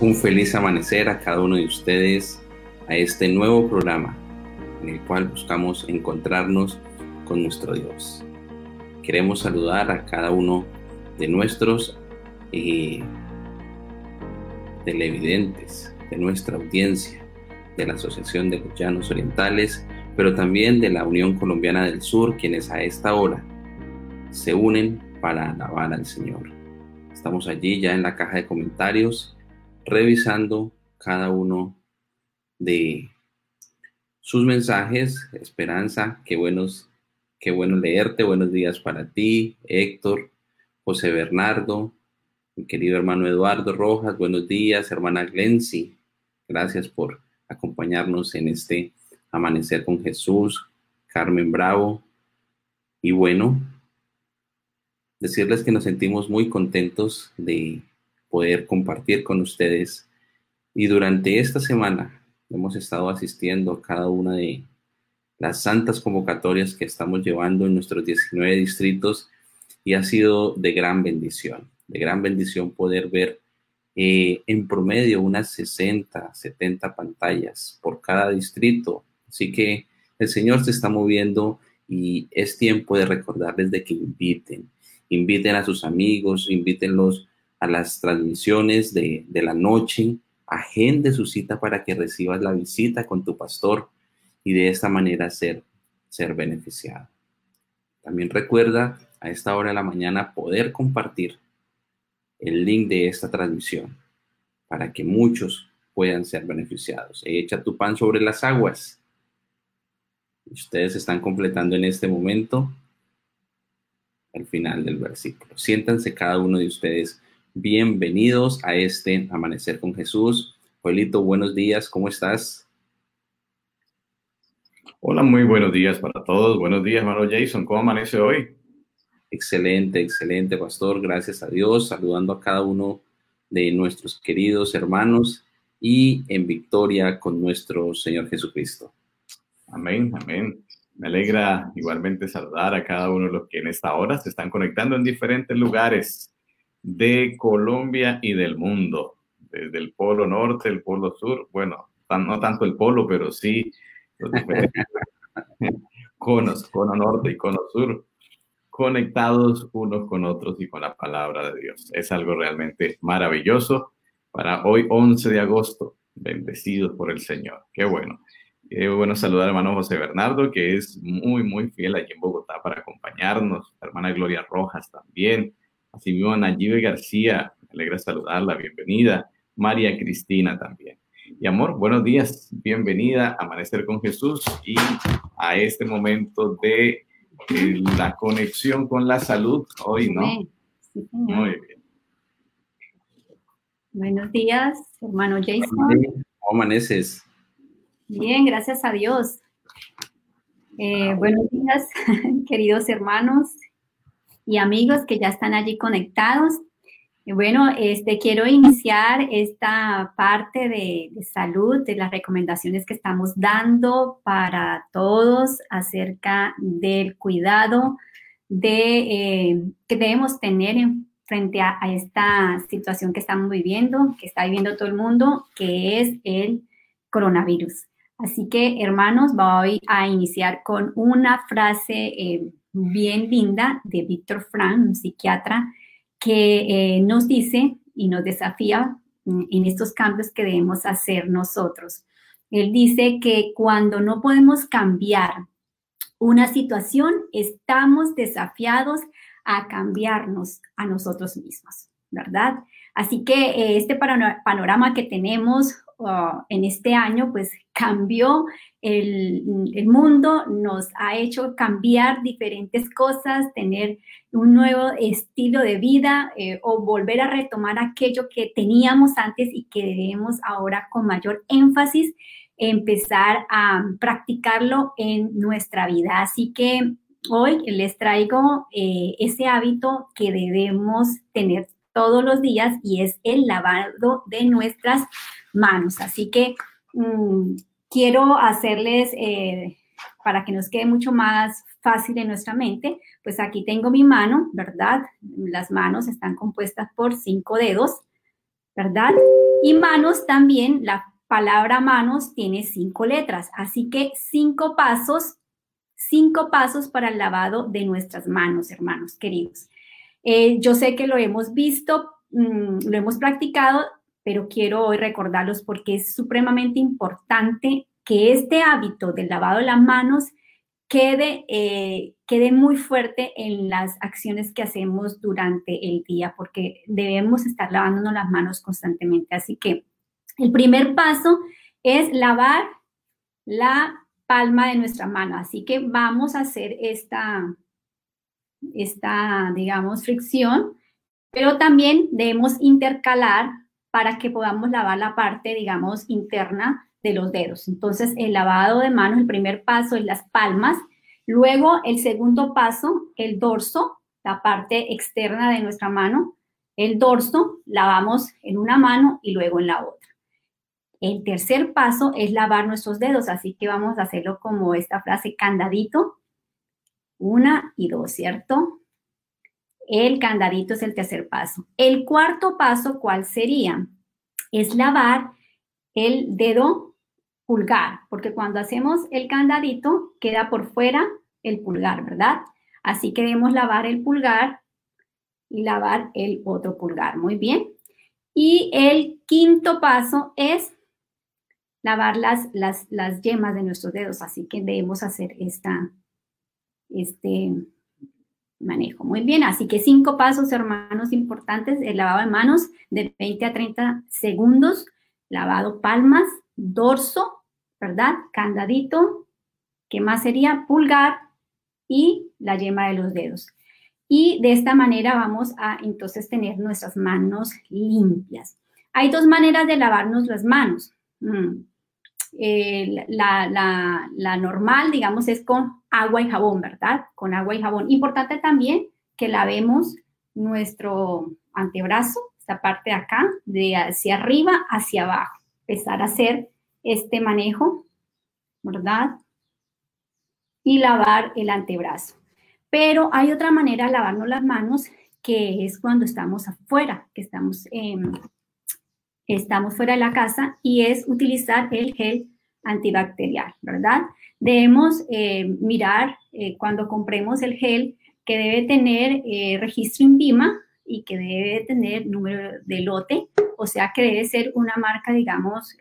un feliz amanecer a cada uno de ustedes a este nuevo programa en el cual buscamos encontrarnos con nuestro Dios. Queremos saludar a cada uno de nuestros eh, televidentes, de nuestra audiencia, de la Asociación de los Orientales, pero también de la Unión Colombiana del Sur, quienes a esta hora se unen para alabar al Señor. Estamos allí ya en la caja de comentarios revisando cada uno de sus mensajes. Esperanza, qué buenos, qué bueno leerte. Buenos días para ti, Héctor, José Bernardo, mi querido hermano Eduardo Rojas. Buenos días, hermana Glency. Gracias por acompañarnos en este amanecer con Jesús. Carmen Bravo. Y bueno, decirles que nos sentimos muy contentos de poder compartir con ustedes. Y durante esta semana hemos estado asistiendo a cada una de las santas convocatorias que estamos llevando en nuestros 19 distritos y ha sido de gran bendición, de gran bendición poder ver eh, en promedio unas 60, 70 pantallas por cada distrito. Así que el Señor se está moviendo y es tiempo de recordarles de que inviten, inviten a sus amigos, invítenlos a las transmisiones de, la noche, agende su cita para que recibas la visita con tu pastor y de esta manera ser, ser beneficiado. También recuerda a esta hora de la mañana poder compartir el link de esta transmisión para que muchos puedan ser beneficiados. Echa tu pan sobre las aguas. Ustedes están completando en este momento el final del versículo. Siéntanse cada uno de ustedes Bienvenidos a este Amanecer con Jesús. Joelito, buenos días, ¿cómo estás? Hola, muy buenos días para todos. Buenos días, hermano Jason. ¿Cómo amanece hoy? Excelente, excelente, pastor. Gracias a Dios. Saludando a cada uno de nuestros queridos hermanos y en victoria con nuestro Señor Jesucristo. Amén, amén. Me alegra igualmente saludar a cada uno de los que en esta hora se están conectando en diferentes lugares de Colombia y del mundo, desde el polo norte, el polo sur, bueno, no tanto el polo, pero sí los diferentes conos, cono norte y cono sur, conectados unos con otros y con la palabra de Dios. Es algo realmente maravilloso para hoy 11 de agosto, bendecidos por el Señor. Qué bueno. Qué bueno saludar al hermano José Bernardo, que es muy, muy fiel allí en Bogotá para acompañarnos. hermana Gloria Rojas también Asimismo, Nayibe García, me alegra saludarla, bienvenida. María Cristina también. Y amor, buenos días, bienvenida a Amanecer con Jesús y a este momento de eh, la conexión con la salud hoy, ¿no? Sí, Muy bien. Buenos días, hermano Jason. ¿Cómo amaneces? Bien, gracias a Dios. Eh, buenos días, queridos hermanos y amigos que ya están allí conectados. bueno, este, quiero iniciar esta parte de, salud, de las recomendaciones que estamos dando para todos acerca del cuidado de, eh, que debemos tener en, frente a, a, esta situación que estamos viviendo, que está viviendo todo el mundo, que es el coronavirus. Así que, hermanos, voy a iniciar con una frase eh, bien linda de Víctor Frank, un psiquiatra, que eh, nos dice y nos desafía mm, en estos cambios que debemos hacer nosotros. Él dice que cuando no podemos cambiar una situación, estamos desafiados a cambiarnos a nosotros mismos, ¿verdad? Así que eh, este panorama que tenemos uh, en este año, pues cambió el, mundo, nos ha hecho cambiar diferentes cosas, tener un nuevo estilo de vida eh, o volver a retomar aquello que teníamos antes y que debemos ahora con mayor énfasis empezar a practicarlo en nuestra vida. Así que hoy les traigo eh, ese hábito que debemos tener todos los días y es el lavado de nuestras manos. Así que mm, quiero hacerles, eh, para que nos quede mucho más fácil en nuestra mente, pues aquí tengo mi mano, ¿verdad? Las manos están compuestas por cinco dedos. ¿verdad? Y manos también, la palabra manos tiene cinco letras, así que cinco pasos, cinco pasos para el lavado de nuestras manos, hermanos queridos. Eh, yo sé que lo hemos visto, mm, lo hemos practicado, pero quiero hoy recordarlos porque es supremamente importante que este hábito del lavado de las manos quede, eh, quede muy fuerte en las acciones que hacemos durante el día, porque debemos estar lavándonos las manos constantemente. Así que el primer paso es lavar la palma de nuestra mano. Así que vamos a hacer esta, esta, digamos, fricción, pero también debemos intercalar para que podamos lavar la parte, digamos, interna de los dedos. Entonces, el lavado de manos, el primer paso es las palmas. Luego, el segundo paso, el dorso, la parte externa de nuestra mano. El dorso, lavamos en una mano y luego en la otra. El tercer paso es lavar nuestros dedos, así que vamos a hacerlo como esta frase, candadito. Una y dos, ¿cierto? El candadito es el tercer paso. El cuarto paso, ¿cuál sería? Es lavar el dedo pulgar, porque cuando hacemos el candadito queda por fuera el pulgar, ¿verdad? Así que debemos lavar el pulgar y lavar el otro pulgar. Muy bien. Y el quinto paso es lavar las, las, las yemas de nuestros dedos. Así que debemos hacer esta, este manejo. Muy bien, así que cinco pasos, hermanos, importantes. El lavado de manos de 20 a 30 segundos. Lavado palmas, dorso, ¿verdad? Candadito, que más sería pulgar y la yema de los dedos. Y de esta manera vamos a entonces tener nuestras manos limpias. Hay dos maneras de lavarnos las manos. Mm. Eh, la, la, normal, digamos, es con agua y jabón, ¿verdad? Con agua y jabón. Importante también que lavemos nuestro antebrazo, esta parte de acá, de hacia arriba hacia abajo. Empezar a hacer este manejo, ¿verdad? Y lavar el antebrazo. Pero hay otra manera de lavarnos las manos que es cuando estamos afuera, que estamos, estamos fuera de la casa y es utilizar el gel antibacterial, ¿verdad? Debemos eh, mirar eh, cuando compremos el gel que debe tener eh, registro INVIMA y que debe tener número de lote, o sea que debe ser una marca, digamos,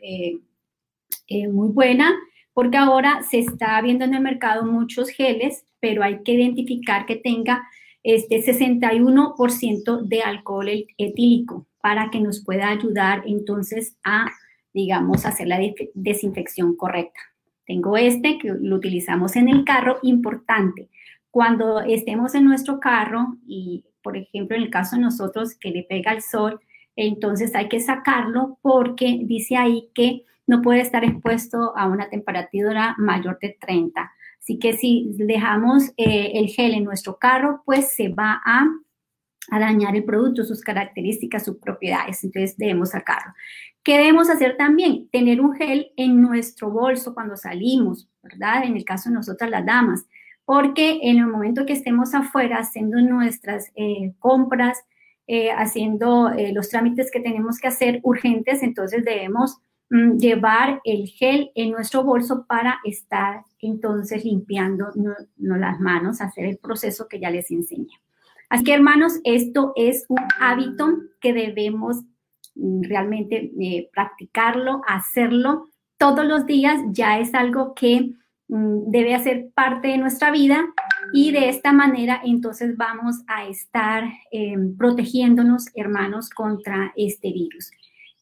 eh, muy buena, porque ahora se está viendo en el mercado muchos geles, pero hay que identificar que tenga este 61% de alcohol etílico para que nos pueda ayudar entonces a, digamos, hacer la desinfección correcta. Tengo este que lo utilizamos en el carro, importante. Cuando estemos en nuestro carro y, por ejemplo, en el caso de nosotros que le pega el sol, entonces hay que sacarlo porque dice ahí que no puede estar expuesto a una temperatura mayor de 30. Así que si dejamos eh, el gel en nuestro carro, pues se va a, dañar el producto, sus características, sus propiedades. Entonces debemos sacarlo. ¿Qué debemos hacer también? Tener un gel en nuestro bolso cuando salimos, ¿verdad? En el caso de nosotras las damas, porque en el momento que estemos afuera haciendo nuestras eh, compras, eh, haciendo los trámites que tenemos que hacer urgentes, entonces debemos llevar el gel en nuestro bolso para estar entonces limpiando las manos, hacer el proceso que ya les enseñé. Así que hermanos, esto es un hábito que debemos mm, realmente eh, practicarlo, hacerlo todos los días, ya es algo que mm, debe hacer parte de nuestra vida y de esta manera entonces vamos a estar em, protegiéndonos, hermanos, contra este virus.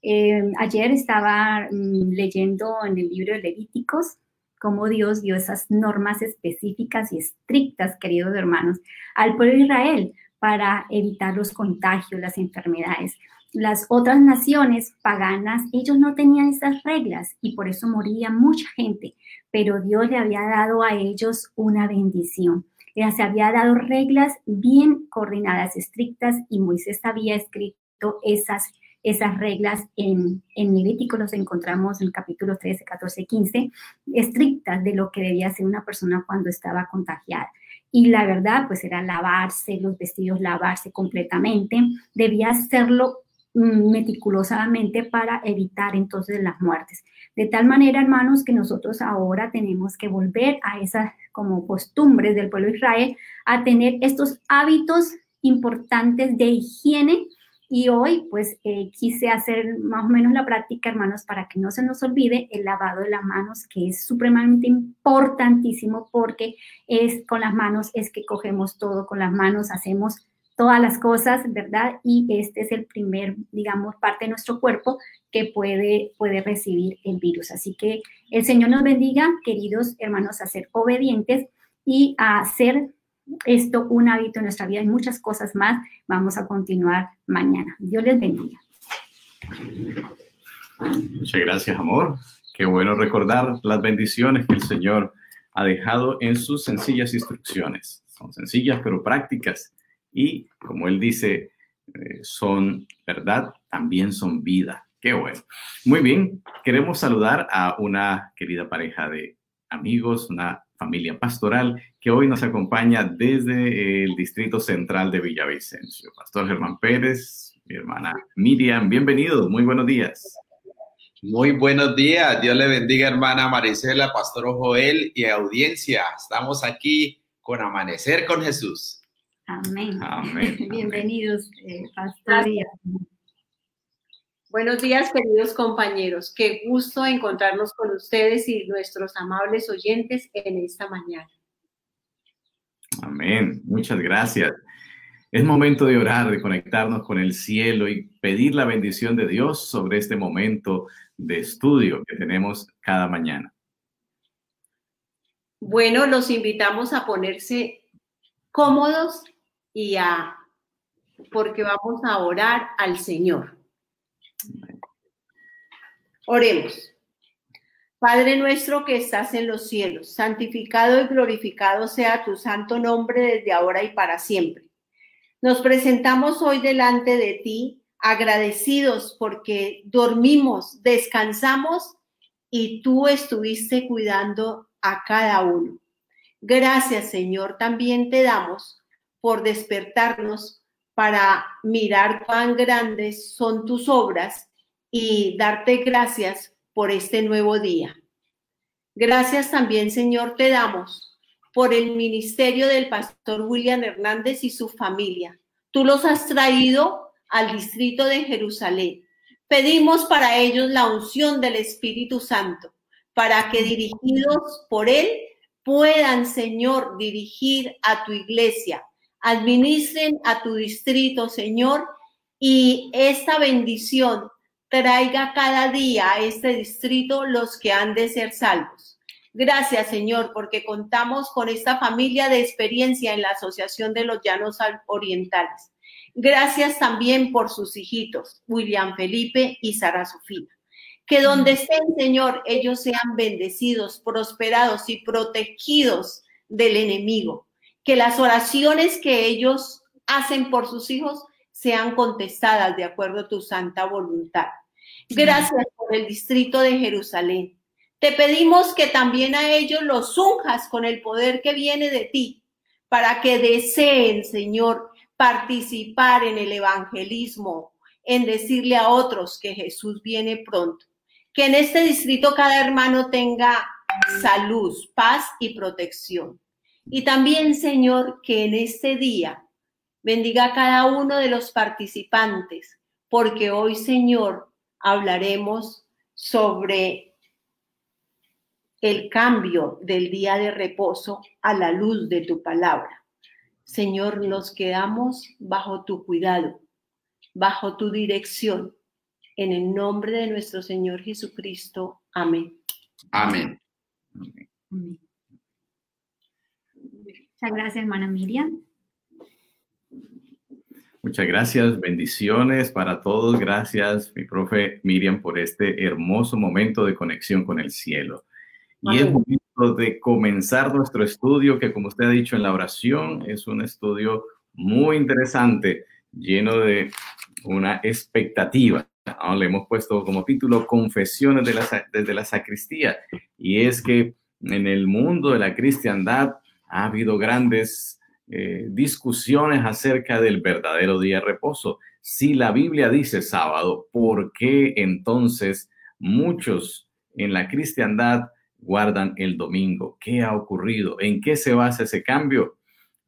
Eh, ayer estaba mm, leyendo en el libro de Levíticos cómo Dios dio esas normas específicas y estrictas, queridos hermanos, al pueblo de Israel para evitar los contagios, las enfermedades. Las otras naciones paganas, ellos no tenían esas reglas y por eso moría mucha gente, pero Dios le había dado a ellos una bendición. Les había dado reglas bien coordinadas, estrictas y Moisés había escrito esas esas reglas en, en Levítico los encontramos en el capítulo 13, 14, 15, estrictas de lo que debía hacer una persona cuando estaba contagiada. Y la verdad, pues era lavarse los vestidos, lavarse completamente. Debía hacerlo mm, meticulosamente para evitar entonces las muertes. De tal manera, hermanos, que nosotros ahora tenemos que volver a esas como costumbres del pueblo de Israel, a tener estos hábitos importantes de higiene. Y hoy, pues, eh, quise hacer más o menos la práctica, hermanos, para que no se nos olvide el lavado de las manos, que es supremamente importantísimo porque es con las manos, es que cogemos todo, con las manos hacemos todas las cosas, ¿verdad? Y este es el primer, digamos, parte de nuestro cuerpo que puede, puede recibir el virus. Así que el Señor nos bendiga, queridos hermanos, a ser obedientes y a hacer esto un hábito en nuestra vida y muchas cosas más. Vamos a continuar mañana. Dios les bendiga. Muchas gracias, amor. Qué bueno recordar las bendiciones que el Señor ha dejado en sus sencillas instrucciones. Son sencillas pero prácticas y como él dice, eh, son verdad, también son vida. Qué bueno. Muy bien, queremos saludar a una querida pareja de amigos, una familia pastoral que hoy nos acompaña desde el Distrito Central de Villavicencio. Pastor Germán Pérez, mi hermana Miriam, bienvenidos, muy buenos días. Muy buenos días, Dios le bendiga hermana Marisela, Pastor Joel y audiencia. Estamos aquí con Amanecer con Jesús. Amén. Bienvenidos, eh, Pastor. Buenos días, queridos compañeros. Qué gusto encontrarnos con ustedes y nuestros amables oyentes en esta mañana. Amén. Muchas gracias. Es momento de orar, de conectarnos con el cielo y pedir la bendición de Dios sobre este momento de estudio que tenemos cada mañana. Bueno, los invitamos a ponerse cómodos y a, porque vamos a orar al Señor. Oremos. Padre nuestro que estás en los cielos, santificado y glorificado sea tu santo nombre desde ahora y para siempre. Nos presentamos hoy delante de ti agradecidos porque dormimos, descansamos y tú estuviste cuidando a cada uno. Gracias Señor, también te damos por despertarnos para mirar cuán grandes son tus obras y darte gracias por este nuevo día. Gracias también, Señor, te damos por el ministerio del pastor William Hernández y su familia. Tú los has traído al distrito de Jerusalén. Pedimos para ellos la unción del Espíritu Santo, para que dirigidos por Él puedan, Señor, dirigir a tu iglesia, administren a tu distrito, Señor, y esta bendición traiga cada día a este distrito los que han de ser salvos. Gracias, Señor, porque contamos con esta familia de experiencia en la Asociación de los Llanos Orientales. Gracias también por sus hijitos, William Felipe y Sara Sofía. Que donde estén, Señor, ellos sean bendecidos, prosperados y protegidos del enemigo que las oraciones que ellos hacen por sus hijos sean contestadas de acuerdo a tu santa voluntad. Gracias por el distrito de Jerusalén. Te pedimos que también a ellos los unjas con el poder que viene de ti, para que deseen, Señor, participar en el evangelismo, en decirle a otros que Jesús viene pronto. Que en este distrito cada hermano tenga salud, paz y protección. Y también, Señor, que en este día bendiga a cada uno de los participantes, porque hoy, Señor, hablaremos sobre el cambio del día de reposo a la luz de tu palabra. Señor, nos quedamos bajo tu cuidado, bajo tu dirección. En el nombre de nuestro Señor Jesucristo. Amén. Amén. Amén. Muchas gracias, hermana Miriam. Muchas gracias, bendiciones para todos. Gracias, mi profe Miriam, por este hermoso momento de conexión con el cielo. Y es momento de comenzar nuestro estudio, que como usted ha dicho en la oración, es un estudio muy interesante, lleno de una expectativa. Le hemos puesto como título Confesiones de la, desde la sacristía. Y es que en el mundo de la cristiandad ha habido grandes eh, discusiones acerca del verdadero día de reposo. Si la Biblia dice sábado, ¿por qué entonces muchos en la cristiandad guardan el domingo? ¿Qué ha ocurrido? ¿En qué se basa ese cambio?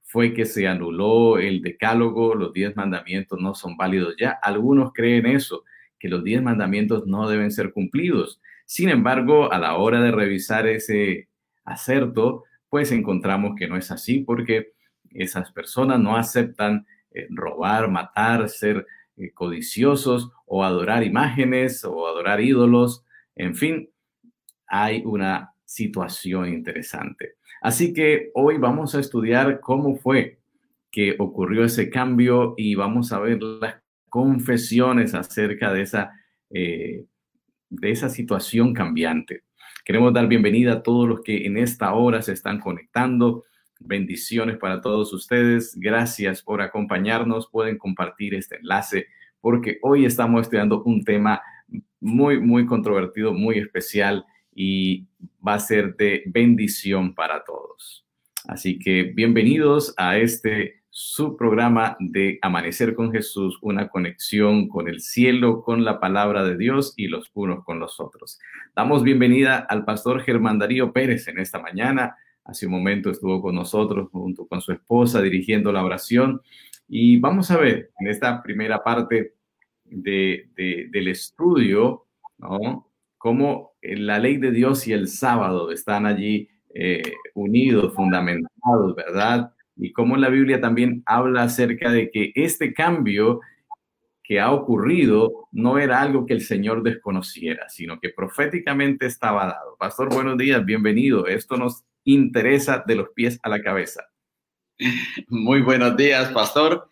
Fue que se anuló el decálogo, los diez mandamientos no son válidos ya. Algunos creen eso, que los diez mandamientos no deben ser cumplidos. Sin embargo, a la hora de revisar ese acerto, pues encontramos que no es así porque esas personas no aceptan eh, robar, matar, ser eh, codiciosos o adorar imágenes o adorar ídolos. En fin, hay una situación interesante. Así que hoy vamos a estudiar cómo fue que ocurrió ese cambio y vamos a ver las confesiones acerca de esa, eh, de esa situación cambiante. Queremos dar bienvenida a todos los que en esta hora se están conectando. Bendiciones para todos ustedes. Gracias por acompañarnos. Pueden compartir este enlace porque hoy estamos estudiando un tema muy, muy controvertido, muy especial y va a ser de bendición para todos. Así que bienvenidos a este su programa de Amanecer con Jesús, una conexión con el cielo, con la palabra de Dios y los unos con los otros. Damos bienvenida al pastor Germán Darío Pérez en esta mañana Hace un momento estuvo con nosotros junto con su esposa dirigiendo la oración. Y vamos a ver en esta primera parte de, del estudio, ¿no? Cómo la ley de Dios y el sábado están allí eh, unidos, fundamentados, ¿verdad? Y cómo la Biblia también habla acerca de que este cambio que ha ocurrido no era algo que el Señor desconociera, sino que proféticamente estaba dado. Pastor, buenos días, bienvenido. Esto nos interesa de los pies a la cabeza. Muy buenos días, pastor.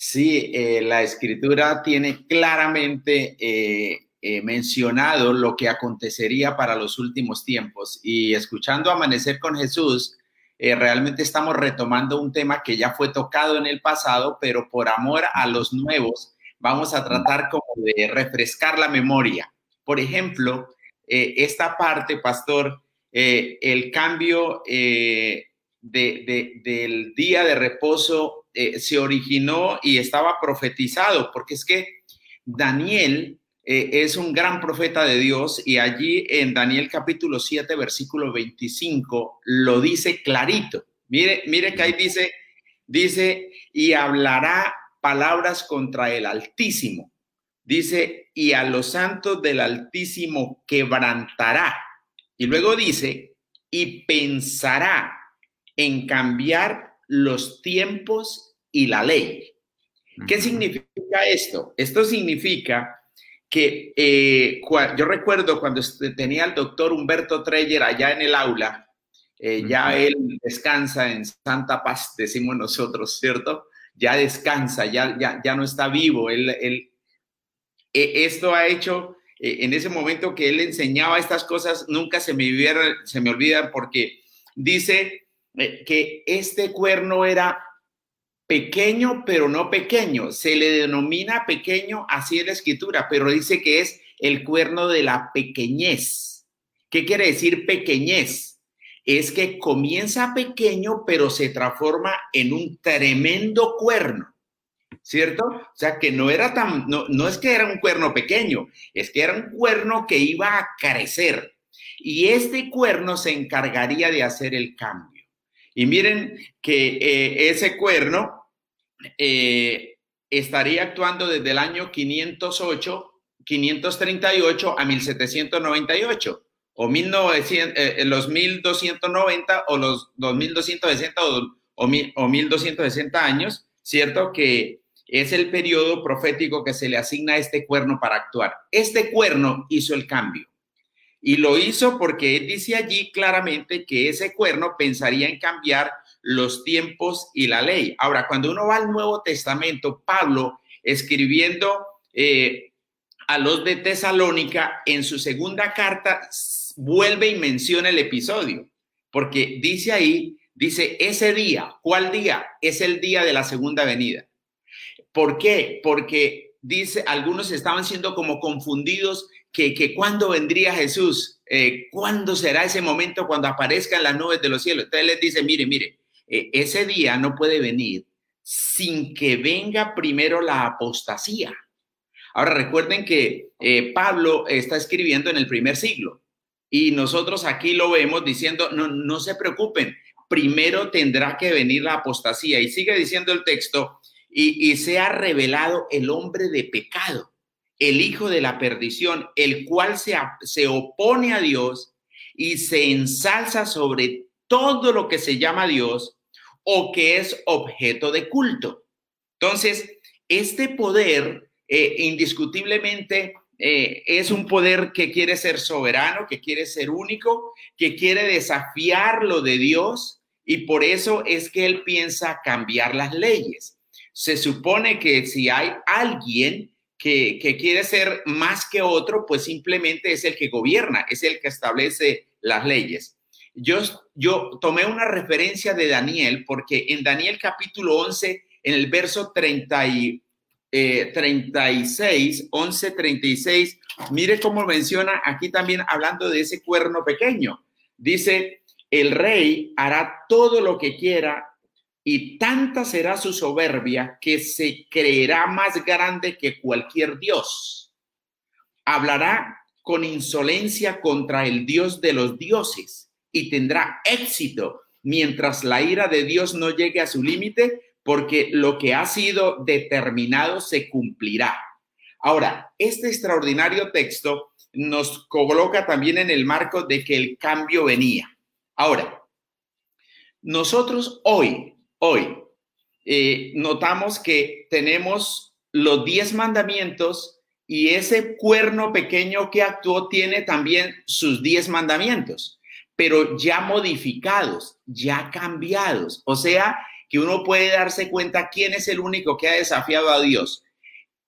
Sí, eh, la escritura tiene claramente eh, eh, mencionado lo que acontecería para los últimos tiempos y escuchando Amanecer con Jesús, realmente estamos retomando un tema que ya fue tocado en el pasado, pero por amor a los nuevos, vamos a tratar como de refrescar la memoria. Por ejemplo, esta parte, pastor, eh, el cambio eh, del día de reposo eh, se originó y estaba profetizado, porque es que Daniel es un gran profeta de Dios y allí en Daniel capítulo 7, versículo 25, lo dice clarito. Mire, mire que ahí dice, dice, y hablará palabras contra el Altísimo. Dice, y a los santos del Altísimo quebrantará y luego dice, y pensará en cambiar los tiempos y la ley. ¿Qué significa esto? Esto significa que eh, yo recuerdo cuando tenía al doctor Humberto Treyer allá en el aula, eh, ya él descansa en Santa Paz, decimos nosotros, ¿cierto? Ya descansa, ya, ya, ya no está vivo. Él, él, e, esto ha hecho eh, en ese momento que él enseñaba estas cosas, nunca se me, olvidan porque dice eh, que este cuerno era pequeño, pero no pequeño. Se le denomina pequeño así en la escritura, pero dice que es el cuerno de la pequeñez. ¿Qué quiere decir pequeñez? Es que comienza pequeño, pero se transforma en un tremendo cuerno. ¿Cierto? O sea, que no era tan, no, es que era un cuerno pequeño, es que era un cuerno que iba a crecer. Y este cuerno se encargaría de hacer el cambio. Y miren que eh, ese cuerno eh, estaría actuando desde el año 508, 538 a 1798 o 1900, eh, los 1290 o los 2260 o, o, o 1260 años, ¿cierto? Que es el periodo profético que se le asigna a este cuerno para actuar. Este cuerno hizo el cambio. Y lo hizo porque él dice allí claramente que ese cuerno pensaría en cambiar los tiempos y la ley. Ahora, cuando uno va al Nuevo Testamento, Pablo escribiendo eh, a los de Tesalónica, en su segunda carta, vuelve y menciona el episodio, porque dice ahí, dice, ese día, ¿cuál día? Es el día de la segunda venida. ¿Por qué? Porque dice, algunos estaban siendo como confundidos que, que cuándo vendría Jesús, eh, cuándo será ese momento cuando aparezcan las nubes de los cielos. Entonces les dice, mire, mire, eh, ese día no puede venir sin que venga primero la apostasía. Ahora recuerden que eh, Pablo está escribiendo en el primer siglo y nosotros aquí lo vemos diciendo, no, no se preocupen, primero tendrá que venir la apostasía. Y sigue diciendo el texto, y, se ha revelado el hombre de pecado, el hijo de la perdición, el cual se, se opone a Dios y se ensalza sobre todo lo que se llama Dios o que es objeto de culto. Entonces, este poder eh, indiscutiblemente eh, es un poder que quiere ser soberano, que quiere ser único, que quiere desafiar lo de Dios y por eso es que él piensa cambiar las leyes. Se supone que si hay alguien que, que quiere ser más que otro, pues simplemente es el que gobierna, es el que establece las leyes. Yo, yo tomé una referencia de Daniel porque en Daniel capítulo 11, en el verso 30 y, 36, 11, 36, mire cómo menciona aquí también hablando de ese cuerno pequeño. Dice, el rey hará todo lo que quiera y tanta será su soberbia que se creerá más grande que cualquier dios. Hablará con insolencia contra el Dios de los dioses y tendrá éxito mientras la ira de Dios no llegue a su límite porque lo que ha sido determinado se cumplirá. Ahora, este extraordinario texto nos coloca también en el marco de que el cambio venía. Ahora, nosotros hoy, hoy, eh, notamos que tenemos los diez mandamientos y ese cuerno pequeño que actuó tiene también sus diez mandamientos, pero ya modificados, ya cambiados. O sea, que uno puede darse cuenta quién es el único que ha desafiado a Dios.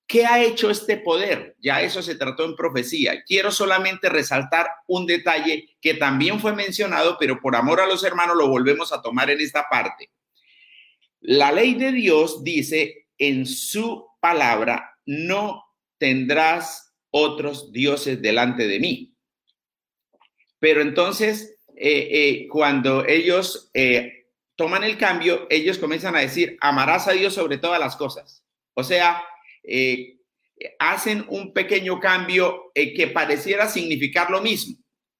¿Qué ha hecho este poder? Ya eso se trató en profecía. Quiero solamente resaltar un detalle que también fue mencionado, pero por amor a los hermanos lo volvemos a tomar en esta parte. La ley de Dios dice en su palabra, no tendrás otros dioses delante de mí. Pero entonces, eh, eh, cuando ellos eh, toman el cambio, ellos comienzan a decir, amarás a Dios sobre todas las cosas. O sea, eh, hacen un pequeño cambio que pareciera significar lo mismo.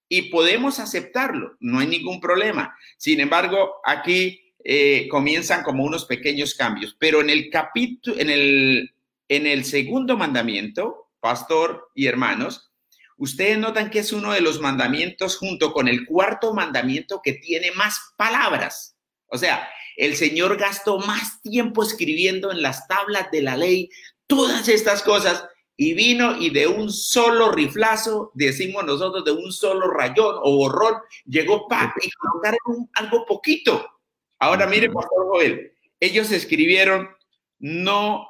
Y podemos aceptarlo, no hay ningún problema. Sin embargo, aquí eh, comienzan como unos pequeños cambios. Pero en el capítulo, en el, en el segundo mandamiento, pastor y hermanos, ustedes notan que es uno de los mandamientos junto con el cuarto mandamiento que tiene más palabras. O sea, el Señor gastó más tiempo escribiendo en las tablas de la ley todas estas cosas y vino y de un solo riflazo, decimos nosotros, de un solo rayón o borrón, llegó para y colocaron algo poquito. Ahora mire, Pastor Joel, ellos escribieron, no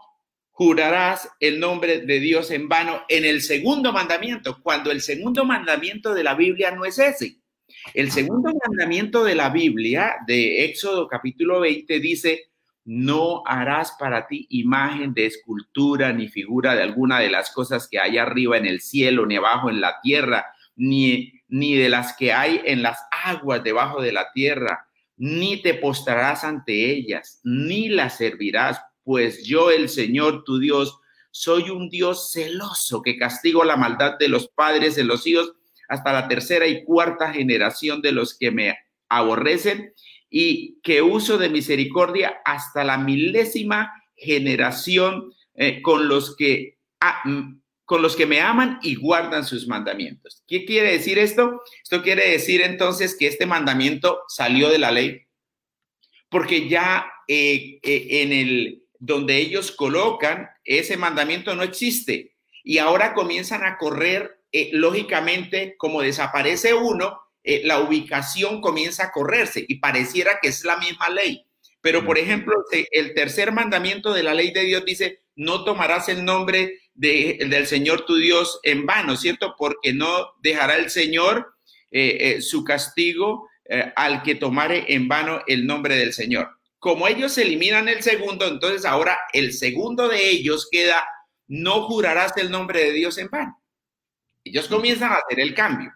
jurarás el nombre de Dios en vano en el segundo mandamiento, cuando el segundo mandamiento de la Biblia no es ese. El segundo mandamiento de la Biblia, de Éxodo capítulo 20, dice, no harás para ti imagen de escultura ni figura de alguna de las cosas que hay arriba en el cielo, ni abajo en la tierra, ni, ni de las que hay en las aguas debajo de la tierra, ni te postrarás ante ellas, ni las servirás, pues yo, el Señor tu Dios, soy un Dios celoso que castigo la maldad de los padres de los hijos hasta la tercera y cuarta generación de los que me aborrecen y que uso de misericordia hasta la milésima generación eh, con, los que, con los que me aman y guardan sus mandamientos. ¿Qué quiere decir esto? Esto quiere decir entonces que este mandamiento salió de la ley, porque ya eh, eh, en el donde ellos colocan ese mandamiento no existe y ahora comienzan a correr eh, lógicamente, como desaparece uno, la ubicación comienza a correrse y pareciera que es la misma ley. Pero, por ejemplo, el tercer mandamiento de la ley de Dios dice, no tomarás el nombre de, del Señor tu Dios en vano, ¿cierto? Porque no dejará el Señor eh, su castigo al que tomare en vano el nombre del Señor. Como ellos eliminan el segundo, entonces ahora el segundo de ellos queda, no jurarás el nombre de Dios en vano. Ellos comienzan a hacer el cambio.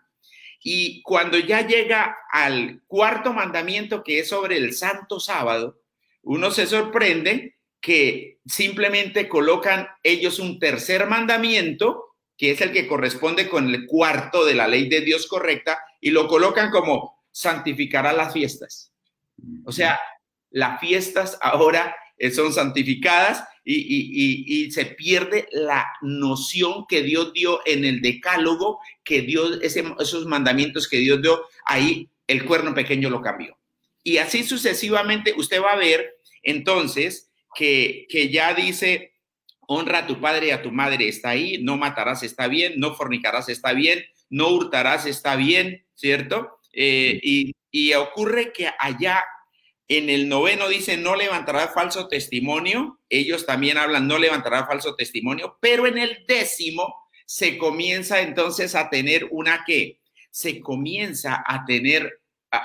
Y cuando ya llega al cuarto mandamiento, que es sobre el santo sábado, uno se sorprende que simplemente colocan ellos un tercer mandamiento, que es el que corresponde con el cuarto de la ley de Dios correcta, y lo colocan como santificará las fiestas. O sea, las fiestas ahora eh, son santificadas y, se pierde la noción que Dios dio en el decálogo, que Dios, esos mandamientos que Dios dio, ahí el cuerno pequeño lo cambió. Y así sucesivamente usted va a ver entonces que, que ya dice, honra a tu padre y a tu madre, está ahí, no matarás, está bien, no fornicarás, está bien, no hurtarás, está bien, ¿cierto? Eh, y, y ocurre que allá en el noveno dice, no levantará falso testimonio. Ellos también hablan, no levantará falso testimonio. Pero en el décimo se comienza entonces a tener una que, se comienza a tener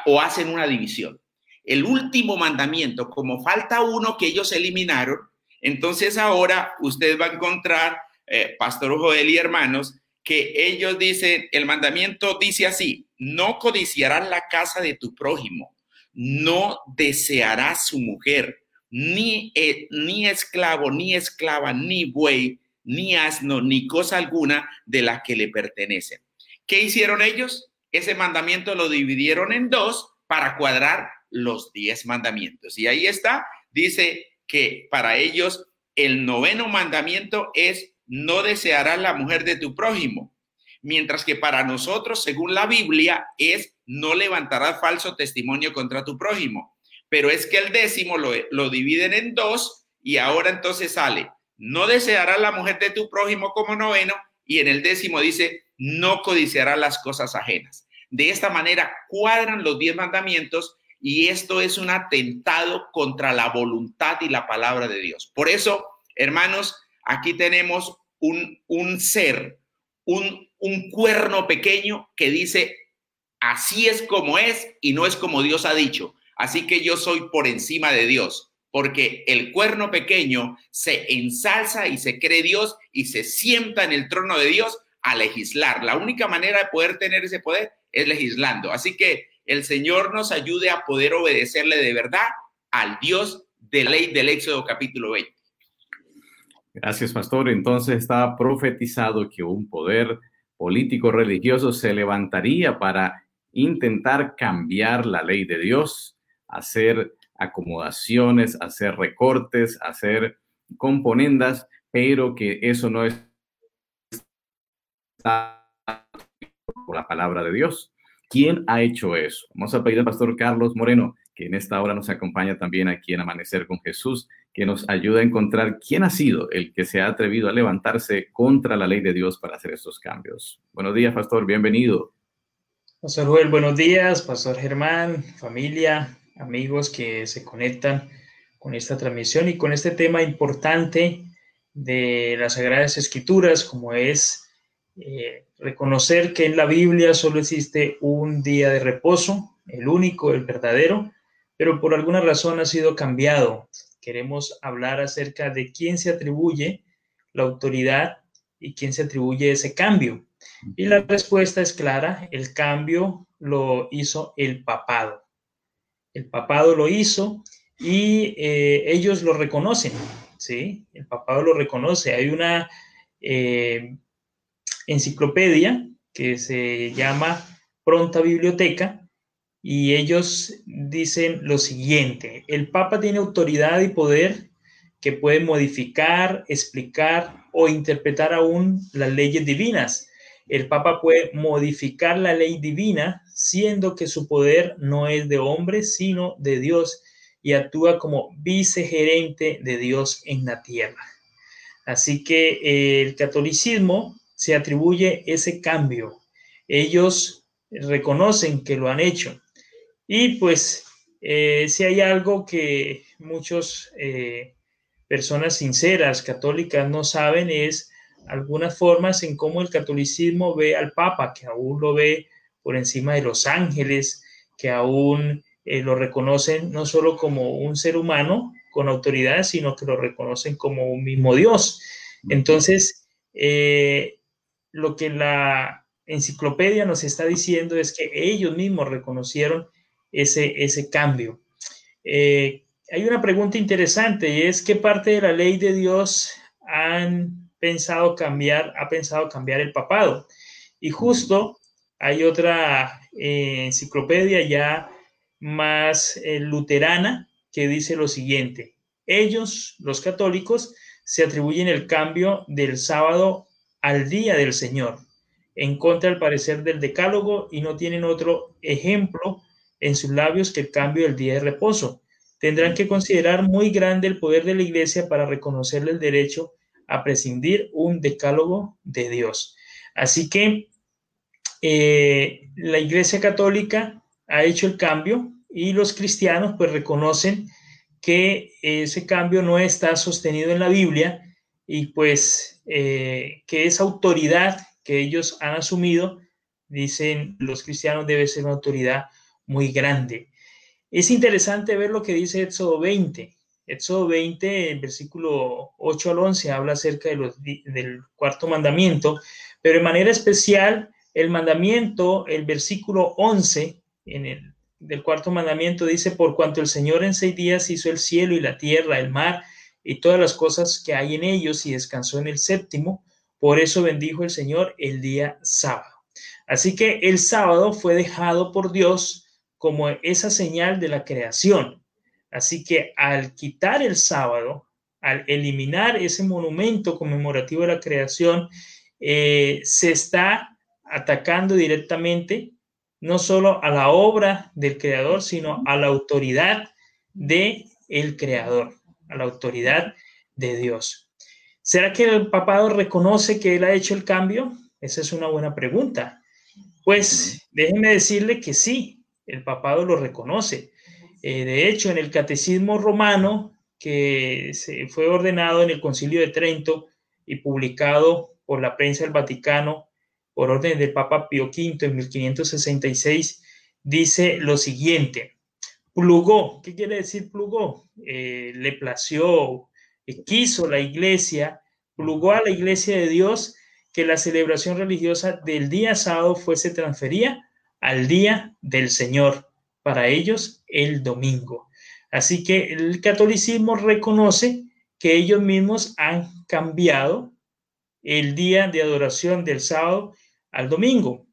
o hacen una división. El último mandamiento, como falta uno que ellos eliminaron, entonces ahora usted va a encontrar, eh, Pastor Joel y hermanos, que ellos dicen, el mandamiento dice así, no codiciarás la casa de tu prójimo no deseará su mujer, ni, eh, ni esclavo, ni esclava, ni buey, ni asno, ni cosa alguna de la que le pertenece. ¿Qué hicieron ellos? Ese mandamiento lo dividieron en dos para cuadrar los diez mandamientos. Y ahí está, dice que para ellos el noveno mandamiento es no desearás la mujer de tu prójimo, mientras que para nosotros, según la Biblia, es no levantarás falso testimonio contra tu prójimo. Pero es que el décimo lo, dividen en dos y ahora entonces sale, no desearás la mujer de tu prójimo como noveno y en el décimo dice, no codiciarás las cosas ajenas. De esta manera cuadran los diez mandamientos y esto es un atentado contra la voluntad y la palabra de Dios. Por eso, hermanos, aquí tenemos un, un ser, un, un cuerno pequeño que dice, así es como es y no es como Dios ha dicho. Así que yo soy por encima de Dios, porque el cuerno pequeño se ensalza y se cree Dios y se sienta en el trono de Dios a legislar. La única manera de poder tener ese poder es legislando. Así que el Señor nos ayude a poder obedecerle de verdad al Dios de ley del Éxodo capítulo 20. Gracias, pastor. Entonces está profetizado que un poder político religioso se levantaría para intentar cambiar la ley de Dios, hacer acomodaciones, hacer recortes, hacer componendas, pero que eso no es por la palabra de Dios. ¿Quién ha hecho eso? Vamos a pedir al pastor Carlos Moreno, que en esta hora nos acompaña también aquí en Amanecer con Jesús, que nos ayuda a encontrar quién ha sido el que se ha atrevido a levantarse contra la ley de Dios para hacer estos cambios. Buenos días, pastor, bienvenido. Pastor Joel, buenos días, Pastor Germán, familia, amigos que se conectan con esta transmisión y con este tema importante de las Sagradas Escrituras, como es eh, reconocer que en la Biblia solo existe un día de reposo, el único, el verdadero, pero por alguna razón ha sido cambiado. Queremos hablar acerca de quién se atribuye la autoridad y quién se atribuye ese cambio. Y la respuesta es clara, el cambio lo hizo el papado. El papado lo hizo y eh, ellos lo reconocen, ¿sí? El papado lo reconoce. Hay una eh, enciclopedia que se llama Pronta Biblioteca y ellos dicen lo siguiente, el Papa tiene autoridad y poder que puede modificar, explicar o interpretar aún las leyes divinas el Papa puede modificar la ley divina, siendo que su poder no es de hombre, sino de Dios, y actúa como vicegerente de Dios en la tierra. Así que eh, el catolicismo se atribuye ese cambio. Ellos reconocen que lo han hecho. Y pues, eh, si hay algo que muchas eh, personas sinceras, católicas, no saben, es algunas formas en cómo el catolicismo ve al Papa, que aún lo ve por encima de los ángeles, que aún eh, lo reconocen no solo como un ser humano con autoridad, sino que lo reconocen como un mismo Dios. Entonces, eh, lo que la enciclopedia nos está diciendo es que ellos mismos reconocieron ese, ese cambio. Eh, hay una pregunta interesante y es qué parte de la ley de Dios han pensado cambiar, ha pensado cambiar el papado. Y justo hay otra eh, enciclopedia ya más eh, luterana que dice lo siguiente. Ellos, los católicos, se atribuyen el cambio del sábado al día del Señor, en contra al parecer del decálogo y no tienen otro ejemplo en sus labios que el cambio del día de reposo. Tendrán que considerar muy grande el poder de la iglesia para reconocerle el derecho a prescindir un decálogo de Dios. Así que eh, la iglesia católica ha hecho el cambio y los cristianos pues reconocen que ese cambio no está sostenido en la Biblia y pues eh, que esa autoridad que ellos han asumido, dicen los cristianos, debe ser una autoridad muy grande. Es interesante ver lo que dice Éxodo 20. Éxodo 20, el versículo 8 al 11, habla acerca de los, del cuarto mandamiento, pero de manera especial el mandamiento, el versículo 11 en el, del cuarto mandamiento dice, por cuanto el Señor en seis días hizo el cielo y la tierra, el mar y todas las cosas que hay en ellos y descansó en el séptimo, por eso bendijo el Señor el día sábado. Así que el sábado fue dejado por Dios como esa señal de la creación. Así que al quitar el sábado, al eliminar ese monumento conmemorativo de la creación, eh, se está atacando directamente no solo a la obra del creador, sino a la autoridad de el creador, a la autoridad de Dios. ¿Será que el papado reconoce que él ha hecho el cambio? Esa es una buena pregunta. Pues déjeme decirle que sí, el papado lo reconoce. Eh, de hecho, en el catecismo romano, que se fue ordenado en el concilio de Trento y publicado por la prensa del Vaticano por orden del Papa Pío V en 1566, dice lo siguiente. Plugó, ¿qué quiere decir plugó? Eh, le plació, eh, quiso la iglesia, plugó a la iglesia de Dios que la celebración religiosa del día sábado fuese transferida al día del Señor, para ellos el domingo. Así que el catolicismo reconoce que ellos mismos han cambiado el día de adoración del sábado al domingo.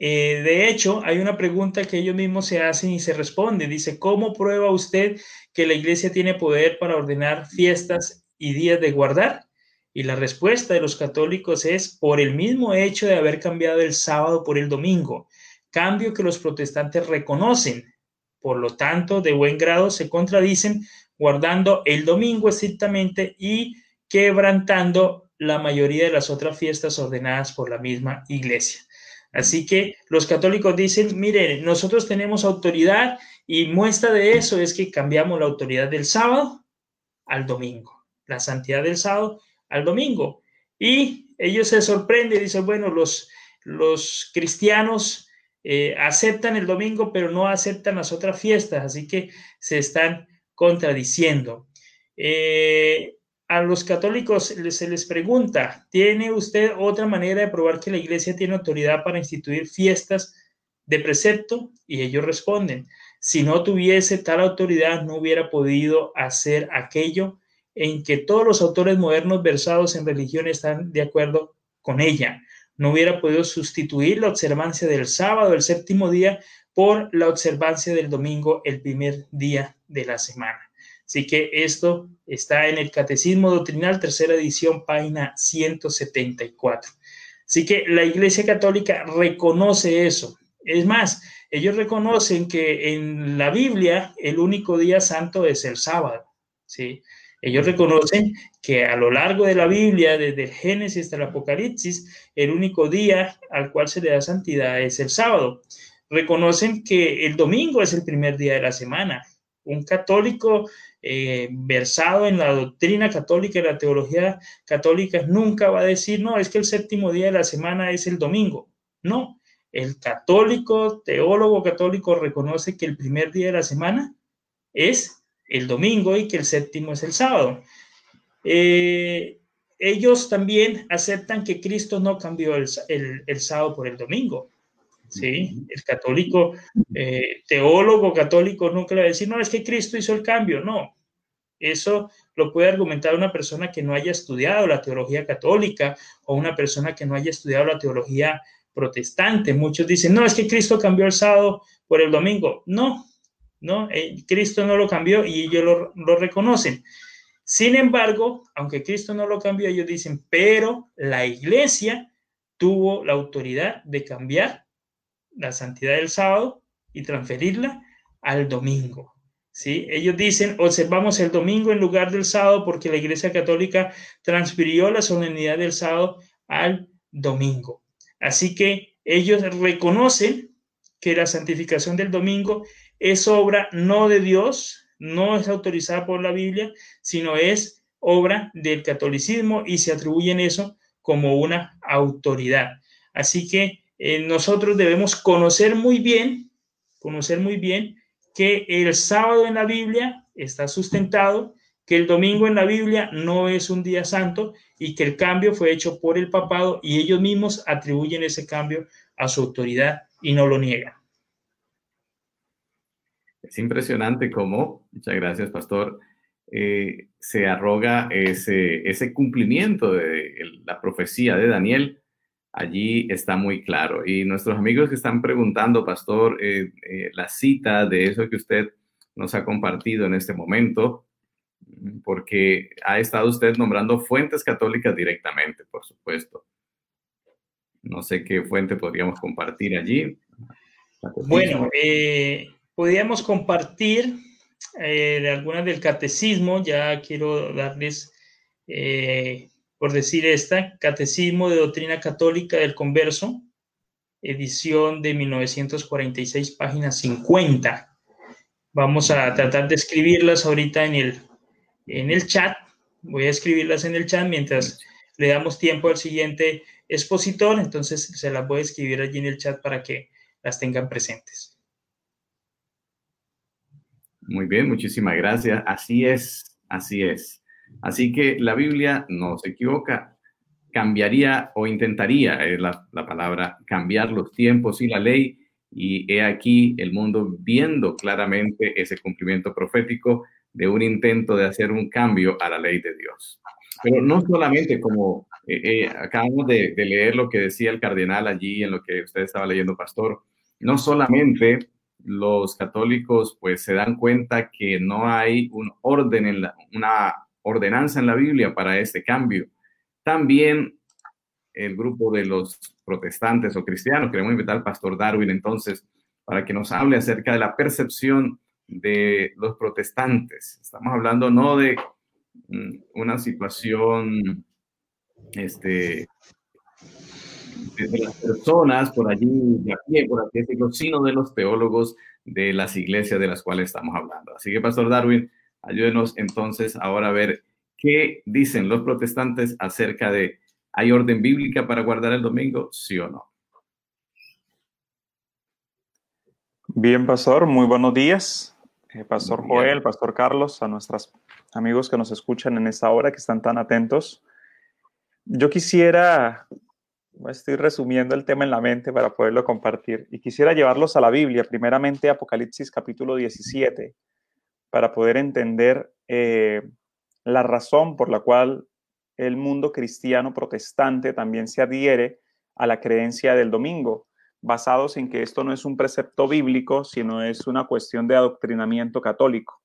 Eh, de hecho, hay una pregunta que ellos mismos se hacen y se responde. Dice, ¿cómo prueba usted que la iglesia tiene poder para ordenar fiestas y días de guardar? Y la respuesta de los católicos es por el mismo hecho de haber cambiado el sábado por el domingo cambio que los protestantes reconocen. Por lo tanto, de buen grado se contradicen guardando el domingo estrictamente y quebrantando la mayoría de las otras fiestas ordenadas por la misma iglesia. Así que los católicos dicen, miren, nosotros tenemos autoridad y muestra de eso es que cambiamos la autoridad del sábado al domingo, la santidad del sábado al domingo. Y ellos se sorprenden y dicen, bueno, los, los cristianos eh, aceptan el domingo, pero no aceptan las otras fiestas, así que se están contradiciendo. Eh, a los católicos se les pregunta, ¿tiene usted otra manera de probar que la iglesia tiene autoridad para instituir fiestas de precepto? Y ellos responden, si no tuviese tal autoridad, no hubiera podido hacer aquello en que todos los autores modernos versados en religión están de acuerdo con ella no hubiera podido sustituir la observancia del sábado, el séptimo día, por la observancia del domingo, el primer día de la semana. Así que esto está en el Catecismo Doctrinal, tercera edición, página 174. Así que la Iglesia Católica reconoce eso. Es más, ellos reconocen que en la Biblia el único día santo es el sábado. ¿sí? Ellos reconocen que a lo largo de la Biblia, desde el Génesis hasta el Apocalipsis, el único día al cual se le da santidad es el sábado. Reconocen que el domingo es el primer día de la semana. Un católico eh, versado en la doctrina católica y la teología católica nunca va a decir, no, es que el séptimo día de la semana es el domingo. No, el católico, teólogo católico reconoce que el primer día de la semana es el domingo y que el séptimo es el sábado. Eh, ellos también aceptan que Cristo no cambió el, el, sábado por el domingo. ¿Sí? El católico, eh, teólogo católico nunca le va a decir, no, es que Cristo hizo el cambio. No, eso lo puede argumentar una persona que no haya estudiado la teología católica o una persona que no haya estudiado la teología protestante. Muchos dicen, no, es que Cristo cambió el sábado por el domingo. No, no, eh, Cristo no lo cambió y ellos lo, lo reconocen. Sin embargo, aunque Cristo no lo cambió, ellos dicen, pero la iglesia tuvo la autoridad de cambiar la santidad del sábado y transferirla al domingo. ¿sí? Ellos dicen, observamos el domingo en lugar del sábado porque la Iglesia Católica transfirió la solemnidad del sábado al domingo. Así que ellos reconocen que la santificación del domingo es obra no de Dios, no es autorizada por la Biblia, sino es obra del catolicismo y se atribuyen eso como una autoridad. Así que eh, nosotros debemos conocer muy bien, conocer muy bien que el sábado en la Biblia está sustentado, que el domingo en la Biblia no es un día santo y que el cambio fue hecho por el papado y ellos mismos atribuyen ese cambio a su autoridad y no lo niegan. Es impresionante cómo, muchas gracias, pastor, eh, se arroga ese, ese cumplimiento de la profecía de Daniel allí está muy claro. Y nuestros amigos que están preguntando, pastor, eh, eh, la cita de eso que usted nos ha compartido en este momento, porque ha estado usted nombrando fuentes católicas directamente, por supuesto. No sé qué fuente podríamos compartir allí. Bueno, eh, podríamos compartir algunas del catecismo, ya quiero darles por decir esta, Catecismo de Doctrina Católica del Converso, edición de 1946, página 50. Vamos a tratar de escribirlas ahorita en el, en el chat. Voy a escribirlas en el chat mientras le damos tiempo al siguiente expositor. Entonces se las voy a escribir allí en el chat para que las tengan presentes. Muy bien, muchísimas gracias. Así es, así es. Así que la Biblia no se equivoca, cambiaría o intentaría, es la, palabra, cambiar los tiempos y la ley, y he aquí el mundo viendo claramente ese cumplimiento profético de un intento de hacer un cambio a la ley de Dios. Pero no solamente como eh, eh, acabamos de, leer lo que decía el cardenal allí en lo que usted estaba leyendo, pastor, no solamente los católicos pues se dan cuenta que no hay un orden en la, una ordenanza en la Biblia para este cambio. También el grupo de los protestantes o cristianos, queremos invitar al pastor Darwin entonces para que nos hable acerca de la percepción de los protestantes. Estamos hablando no de mm, una situación este, de, las personas por allí, de a pie, por así decirlo, sino de los teólogos de las iglesias de las cuales estamos hablando. Así que, Pastor Darwin, Ayúdenos entonces ahora a ver qué dicen los protestantes acerca de, ¿hay orden bíblica para guardar el domingo? Sí o no. Bien, pastor, muy buenos días. Eh, pastor Joel, pastor Carlos, a nuestros amigos que nos escuchan en esta hora, que están tan atentos. Yo quisiera, estoy resumiendo el tema en la mente para poderlo compartir, y quisiera llevarlos a la Biblia, primeramente Apocalipsis capítulo 17 para poder entender eh, la razón por la cual el mundo cristiano protestante también se adhiere a la creencia del domingo, basados en que esto no es un precepto bíblico, sino es una cuestión de adoctrinamiento católico.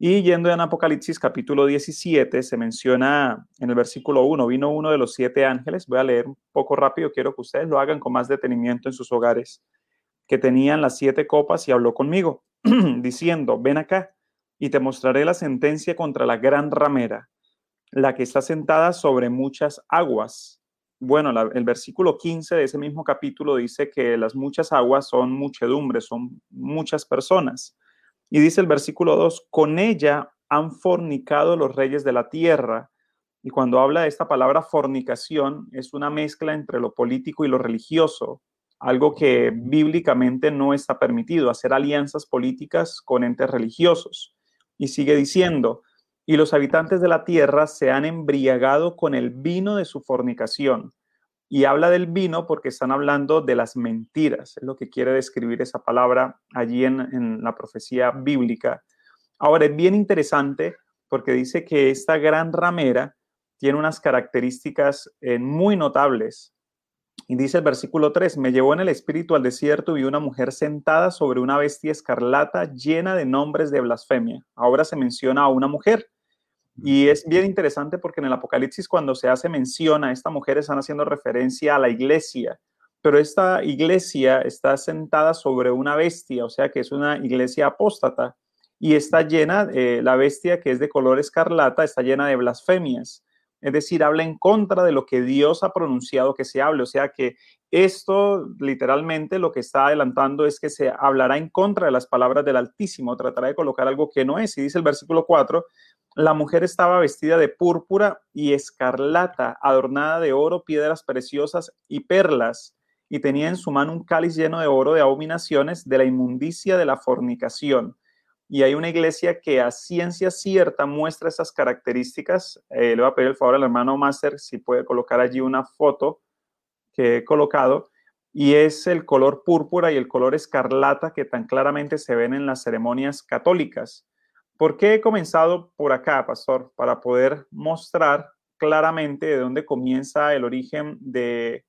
Y yendo en Apocalipsis capítulo 17, se menciona en el versículo 1, vino uno de los siete ángeles, voy a leer un poco rápido, quiero que ustedes lo hagan con más detenimiento en sus hogares, que tenían las siete copas y habló conmigo, diciendo, ven acá y te mostraré la sentencia contra la gran ramera, la que está sentada sobre muchas aguas. Bueno, el versículo 15 de ese mismo capítulo dice que las muchas aguas son muchedumbre, son muchas personas. Y dice el versículo 2, con ella han fornicado los reyes de la tierra. Y cuando habla de esta palabra fornicación, es una mezcla entre lo político y lo religioso, algo que bíblicamente no está permitido, hacer alianzas políticas con entes religiosos. Y sigue diciendo, y los habitantes de la tierra se han embriagado con el vino de su fornicación. Y habla del vino porque están hablando de las mentiras, es lo que quiere describir esa palabra allí en, en la profecía bíblica. Ahora, es bien interesante porque dice que esta gran ramera tiene unas características eh, muy notables. Y dice el versículo 3, me llevó en el espíritu al desierto y vi una mujer sentada sobre una bestia escarlata llena de nombres de blasfemia. Ahora se menciona a una mujer. Y es bien interesante porque en el Apocalipsis cuando se hace mención a esta mujer están haciendo referencia a la iglesia, pero esta iglesia está sentada sobre una bestia, o sea que es una iglesia apóstata y está llena, eh, la bestia que es de color escarlata, está llena de blasfemias. Es decir, habla en contra de lo que Dios ha pronunciado que se hable. O sea que esto literalmente lo que está adelantando es que se hablará en contra de las palabras del Altísimo, tratará de colocar algo que no es. Y dice el versículo 4, la mujer estaba vestida de púrpura y escarlata, adornada de oro, piedras preciosas y perlas, y tenía en su mano un cáliz lleno de oro de abominaciones de la inmundicia de la fornicación y hay una iglesia que a ciencia cierta muestra esas características. Eh, le voy a pedir el favor al hermano Master si puede colocar allí una foto que he colocado y es el color púrpura y el color escarlata que tan claramente se ven en las ceremonias católicas. ¿Por qué he comenzado por acá, pastor? Para poder mostrar claramente de dónde comienza el origen de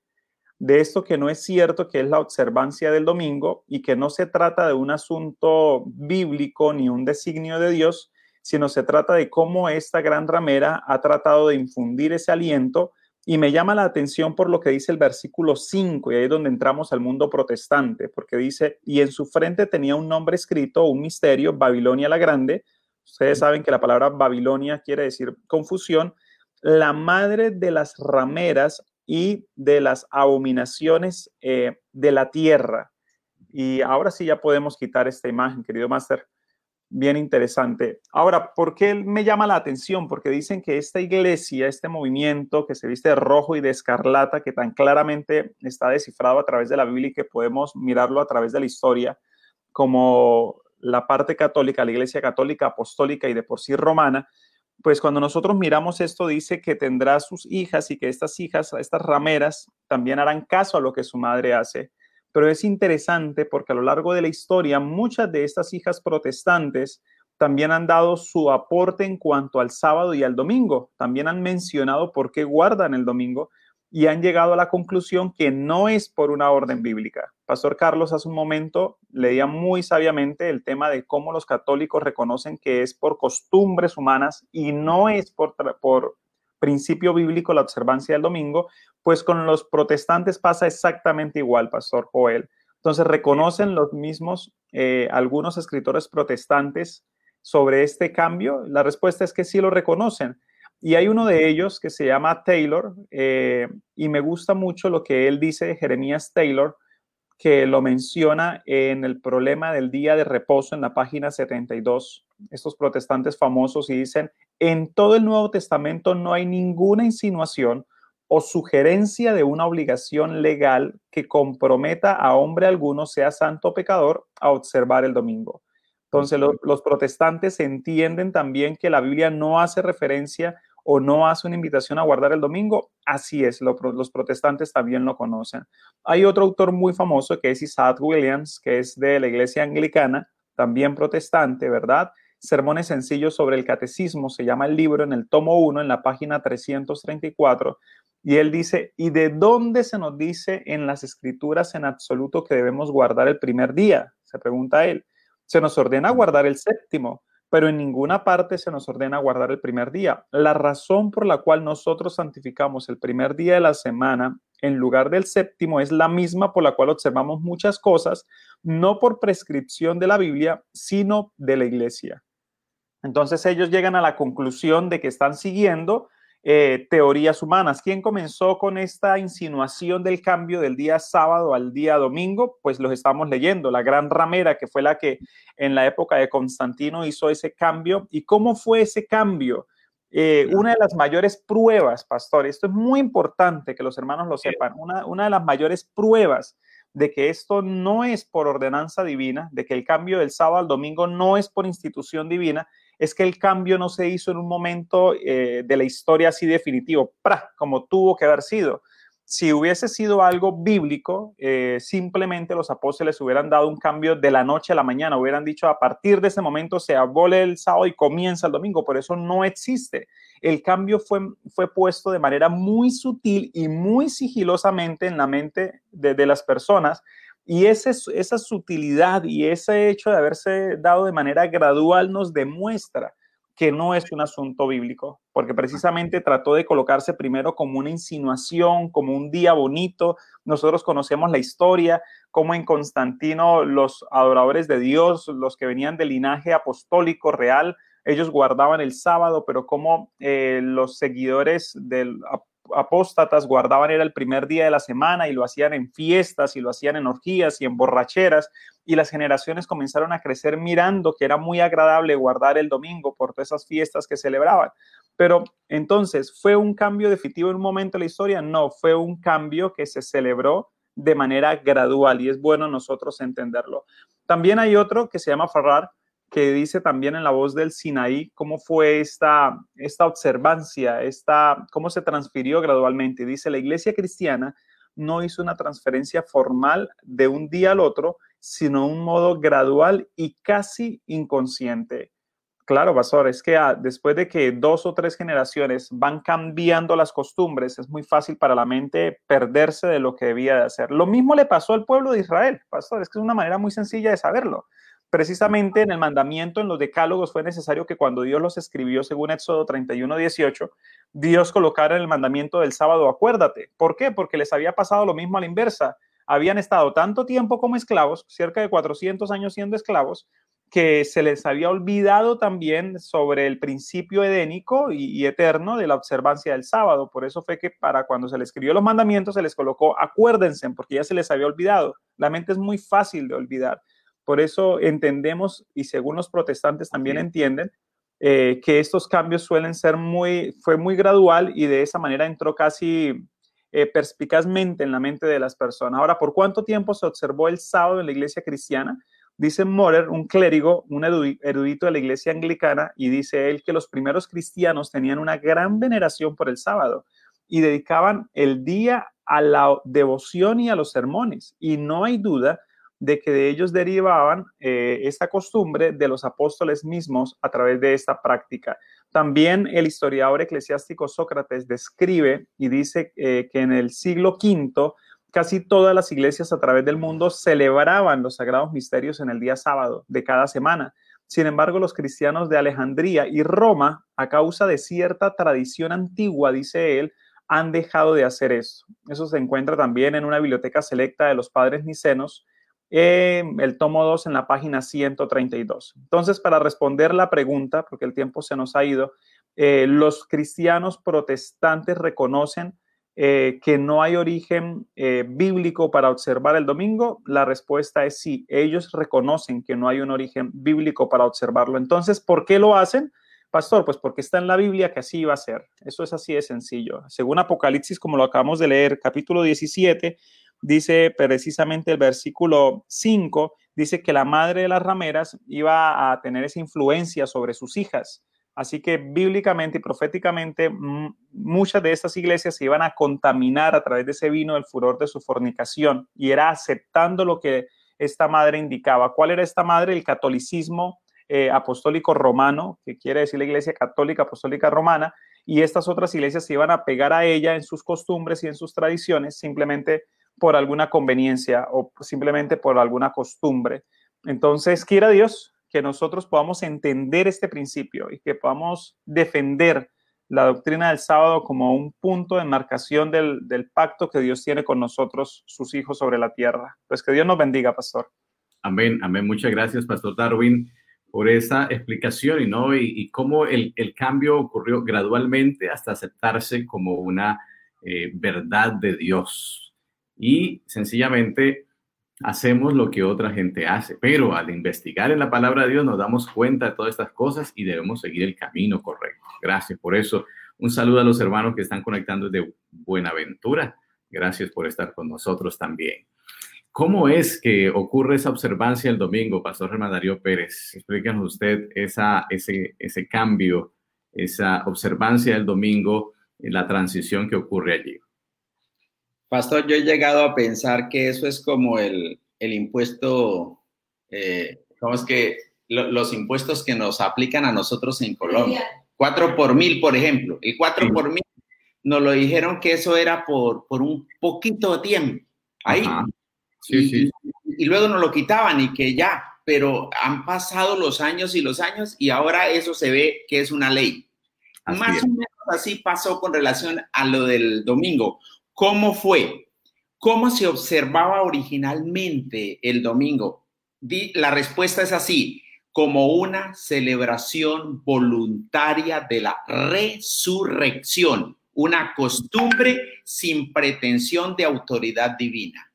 de esto que no es cierto, que es la observancia del domingo y que no se trata de un asunto bíblico ni un designio de Dios, sino se trata de cómo esta gran ramera ha tratado de infundir ese aliento. Y me llama la atención por lo que dice el versículo 5 y ahí es donde entramos al mundo protestante, porque dice, y en su frente tenía un nombre escrito, un misterio, Babilonia la Grande. Ustedes saben que la palabra Babilonia quiere decir confusión, la madre de las rameras y de las abominaciones eh, de la tierra. Y ahora sí ya podemos quitar esta imagen, querido Máster. Bien interesante. Ahora, ¿por qué me llama la atención? Porque dicen que esta iglesia, este movimiento que se viste de rojo y de escarlata, que tan claramente está descifrado a través de la Biblia y que podemos mirarlo a través de la historia, como la parte católica, la iglesia católica, apostólica y de por sí romana, pues cuando nosotros miramos esto dice que tendrá sus hijas y que estas hijas, estas rameras, también harán caso a lo que su madre hace. Pero es interesante porque a lo largo de la historia muchas de estas hijas protestantes también han dado su aporte en cuanto al sábado y al domingo. También han mencionado por qué guardan el domingo y han llegado a la conclusión que no es por una orden bíblica. Pastor Carlos hace un momento leía muy sabiamente el tema de cómo los católicos reconocen que es por costumbres humanas y no es por, por principio bíblico la observancia del domingo, pues con los protestantes pasa exactamente igual, Pastor Joel. Entonces reconocen los mismos, eh, algunos escritores protestantes sobre este cambio. La respuesta es que sí lo reconocen y hay uno de ellos que se llama Taylor, eh, y me gusta mucho lo que él dice de Jeremías Taylor, que lo menciona en el problema del día de reposo en la página 72. Estos protestantes famosos y dicen, en todo el Nuevo Testamento no hay ninguna insinuación o sugerencia de una obligación legal que comprometa a hombre alguno, sea santo o pecador, a observar el domingo. Entonces los protestantes entienden también que la Biblia no hace referencia o no hace una invitación a guardar el domingo, así es, los protestantes también lo conocen. Hay otro autor muy famoso que es Isaac Williams, que es de la iglesia anglicana, también protestante, ¿verdad? Sermones sencillos sobre el catecismo, se llama el libro en el tomo 1, en la página 334, y él dice, ¿y de dónde se nos dice en las escrituras en absoluto que debemos guardar el primer día? Se pregunta él. Se nos ordena guardar el séptimo pero en ninguna parte se nos ordena guardar el primer día. La razón por la cual nosotros santificamos el primer día de la semana en lugar del séptimo es la misma por la cual observamos muchas cosas, no por prescripción de la Biblia, sino de la iglesia. Entonces ellos llegan a la conclusión de que están siguiendo eh, teorías humanas. ¿Quién comenzó con esta insinuación del cambio del día sábado al día domingo? Pues los estamos leyendo. La gran ramera, que fue la que en la época de Constantino hizo ese cambio. ¿Y cómo fue ese cambio? Eh, una de las mayores pruebas, pastor, esto es muy importante que los hermanos lo sepan, una, una de las mayores pruebas de que esto no es por ordenanza divina, de que el cambio del sábado al domingo no es por institución divina, es que el cambio no se hizo en un momento eh, de la historia así definitivo, como tuvo que haber sido, si hubiese sido algo bíblico, eh, simplemente los apóstoles hubieran dado un cambio de la noche a la mañana, hubieran dicho a partir de ese momento se abole el sábado y comienza el domingo, por eso no existe. El cambio fue, fue puesto de manera muy sutil y muy sigilosamente en la mente de, de las personas y esa sutilidad y ese hecho de haberse dado de manera gradual nos demuestra que no es un asunto bíblico, porque precisamente trató de colocarse primero como una insinuación, como un día bonito. Nosotros conocemos la historia, como en Constantino los adoradores de Dios, los que venían del linaje apostólico real, ellos guardaban el sábado, pero como eh, los seguidores del apóstatas guardaban era el primer día de la semana y lo hacían en fiestas y lo hacían en orgías y en borracheras y las generaciones comenzaron a crecer mirando que era muy agradable guardar el domingo por todas esas fiestas que celebraban. Pero entonces, ¿fue un cambio definitivo en un momento de la historia? No, fue un cambio que se celebró de manera gradual y es bueno nosotros entenderlo. También hay otro que se llama Farrar, que dice también en la voz del Sinaí cómo fue esta, esta observancia, esta, cómo se transfirió gradualmente. Dice, la iglesia cristiana no hizo una transferencia formal de un día al otro, sino un modo gradual y casi inconsciente. Claro, Pastor, es que ah, después de que dos o tres generaciones van cambiando las costumbres, es muy fácil para la mente perderse de lo que debía de hacer. Lo mismo le pasó al pueblo de Israel, Pastor, es que es una manera muy sencilla de saberlo. Precisamente en el mandamiento, en los decálogos, fue necesario que cuando Dios los escribió, según Éxodo 31, 18, Dios colocara el mandamiento del sábado, acuérdate. ¿Por qué? Porque les había pasado lo mismo a la inversa. Habían estado tanto tiempo como esclavos, cerca de 400 años siendo esclavos, que se les había olvidado también sobre el principio edénico y, y, eterno de la observancia del sábado. Por eso fue que para cuando se les escribió los mandamientos se les colocó acuérdense, porque ya se les había olvidado. La mente es muy fácil de olvidar. Por eso entendemos, y según los protestantes también entienden, eh, que estos cambios suelen ser muy, fue muy gradual y de esa manera entró casi eh, perspicazmente en la mente de las personas. Ahora, ¿por cuánto tiempo se observó el sábado en la iglesia cristiana? Dice Morer, un clérigo, un erudito de la iglesia anglicana, y dice él que los primeros cristianos tenían una gran veneración por el sábado y dedicaban el día a la devoción y a los sermones. Y no hay duda de que de ellos derivaban eh, esta costumbre de los apóstoles mismos a través de esta práctica. También el historiador eclesiástico Sócrates describe y dice eh, que en el siglo V casi todas las iglesias a través del mundo celebraban los sagrados misterios en el día sábado de cada semana. Sin embargo, los cristianos de Alejandría y Roma, a causa de cierta tradición antigua, dice él, han dejado de hacer eso. Eso se encuentra también en una biblioteca selecta de los padres nicenos, el tomo 2 en la página 132. Entonces, para responder la pregunta, porque el tiempo se nos ha ido, eh, los cristianos protestantes reconocen eh, que no hay origen eh, bíblico para observar el domingo. La respuesta es sí, ellos reconocen que no hay un origen bíblico para observarlo. Entonces, ¿por qué lo hacen? Pastor, pues porque está en la Biblia que así va a ser. Eso es así de sencillo. Según Apocalipsis, como lo acabamos de leer, capítulo 17, dice precisamente el versículo 5, dice que la madre de las rameras iba a tener esa influencia sobre sus hijas. Así que bíblicamente y proféticamente muchas de estas iglesias se iban a contaminar a través de ese vino del furor de su fornicación y era aceptando lo que esta madre indicaba. ¿Cuál era esta madre? El catolicismo eh, apostólico romano, que quiere decir la iglesia católica apostólica romana, y estas otras iglesias se iban a pegar a ella en sus costumbres y en sus tradiciones, simplemente por alguna conveniencia o simplemente por alguna costumbre. Entonces, quiera Dios que nosotros podamos entender este principio y que podamos defender la doctrina del sábado como un punto de marcación del, pacto que Dios tiene con nosotros, sus hijos sobre la tierra. Pues que Dios nos bendiga, pastor. Amén, amén. Muchas gracias, pastor Darwin, por esa explicación y, ¿no? y, cómo el, el, cambio ocurrió gradualmente hasta aceptarse como una eh, verdad de Dios y sencillamente hacemos lo que otra gente hace. Pero al investigar en la palabra de Dios nos damos cuenta de todas estas cosas y debemos seguir el camino correcto. Gracias por eso. Un saludo a los hermanos que están conectando desde Buenaventura. Gracias por estar con nosotros también. ¿Cómo es que ocurre esa observancia el domingo, Pastor Germán Darío Pérez? Explícanos usted ese, ese cambio, esa observancia del domingo, la transición que ocurre allí. Pastor, yo he llegado a pensar que eso es como el, el impuesto, eh, ¿cómo es que los impuestos que nos aplican a nosotros en Colombia? Cuatro por mil, por ejemplo. El cuatro por mil nos lo dijeron que eso era por, por un poquito de tiempo. Ahí. Sí, y, sí. y luego nos lo quitaban y que ya, pero han pasado los años y los años y ahora eso se ve que es una ley. Más o menos así pasó con relación a lo del domingo. ¿Cómo fue? ¿Cómo se observaba originalmente el domingo? La respuesta es así, como una celebración voluntaria de la resurrección, una costumbre sin pretensión de autoridad divina.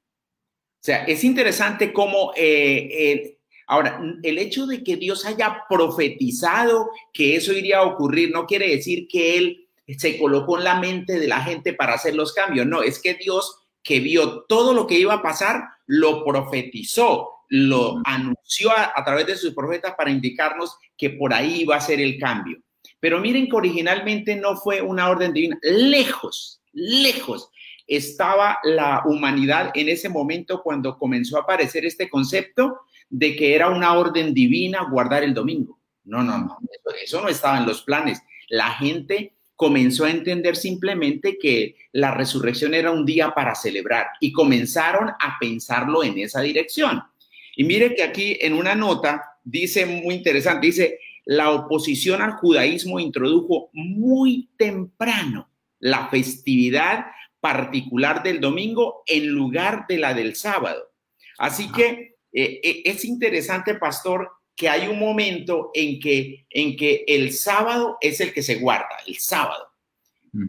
O sea, es interesante cómo eh, Ahora, el hecho de que Dios haya profetizado que eso iría a ocurrir no quiere decir que Él se colocó en la mente de la gente para hacer los cambios. No, es que Dios que vio todo lo que iba a pasar, lo profetizó, lo anunció a, través de sus profetas para indicarnos que por ahí iba a ser el cambio. Pero miren que originalmente no fue una orden divina, lejos, lejos estaba la humanidad en ese momento cuando comenzó a aparecer este concepto de que era una orden divina guardar el domingo. No, no, no, eso, eso no estaba en los planes. La gente comenzó a entender simplemente que la resurrección era un día para celebrar y comenzaron a pensarlo en esa dirección. Y mire que aquí en una nota dice muy interesante, dice, la oposición al judaísmo introdujo muy temprano la festividad particular del domingo en lugar de la del sábado. Así que eh, eh, es interesante, pastor, que hay un momento en que, en que el sábado es el que se guarda, el sábado.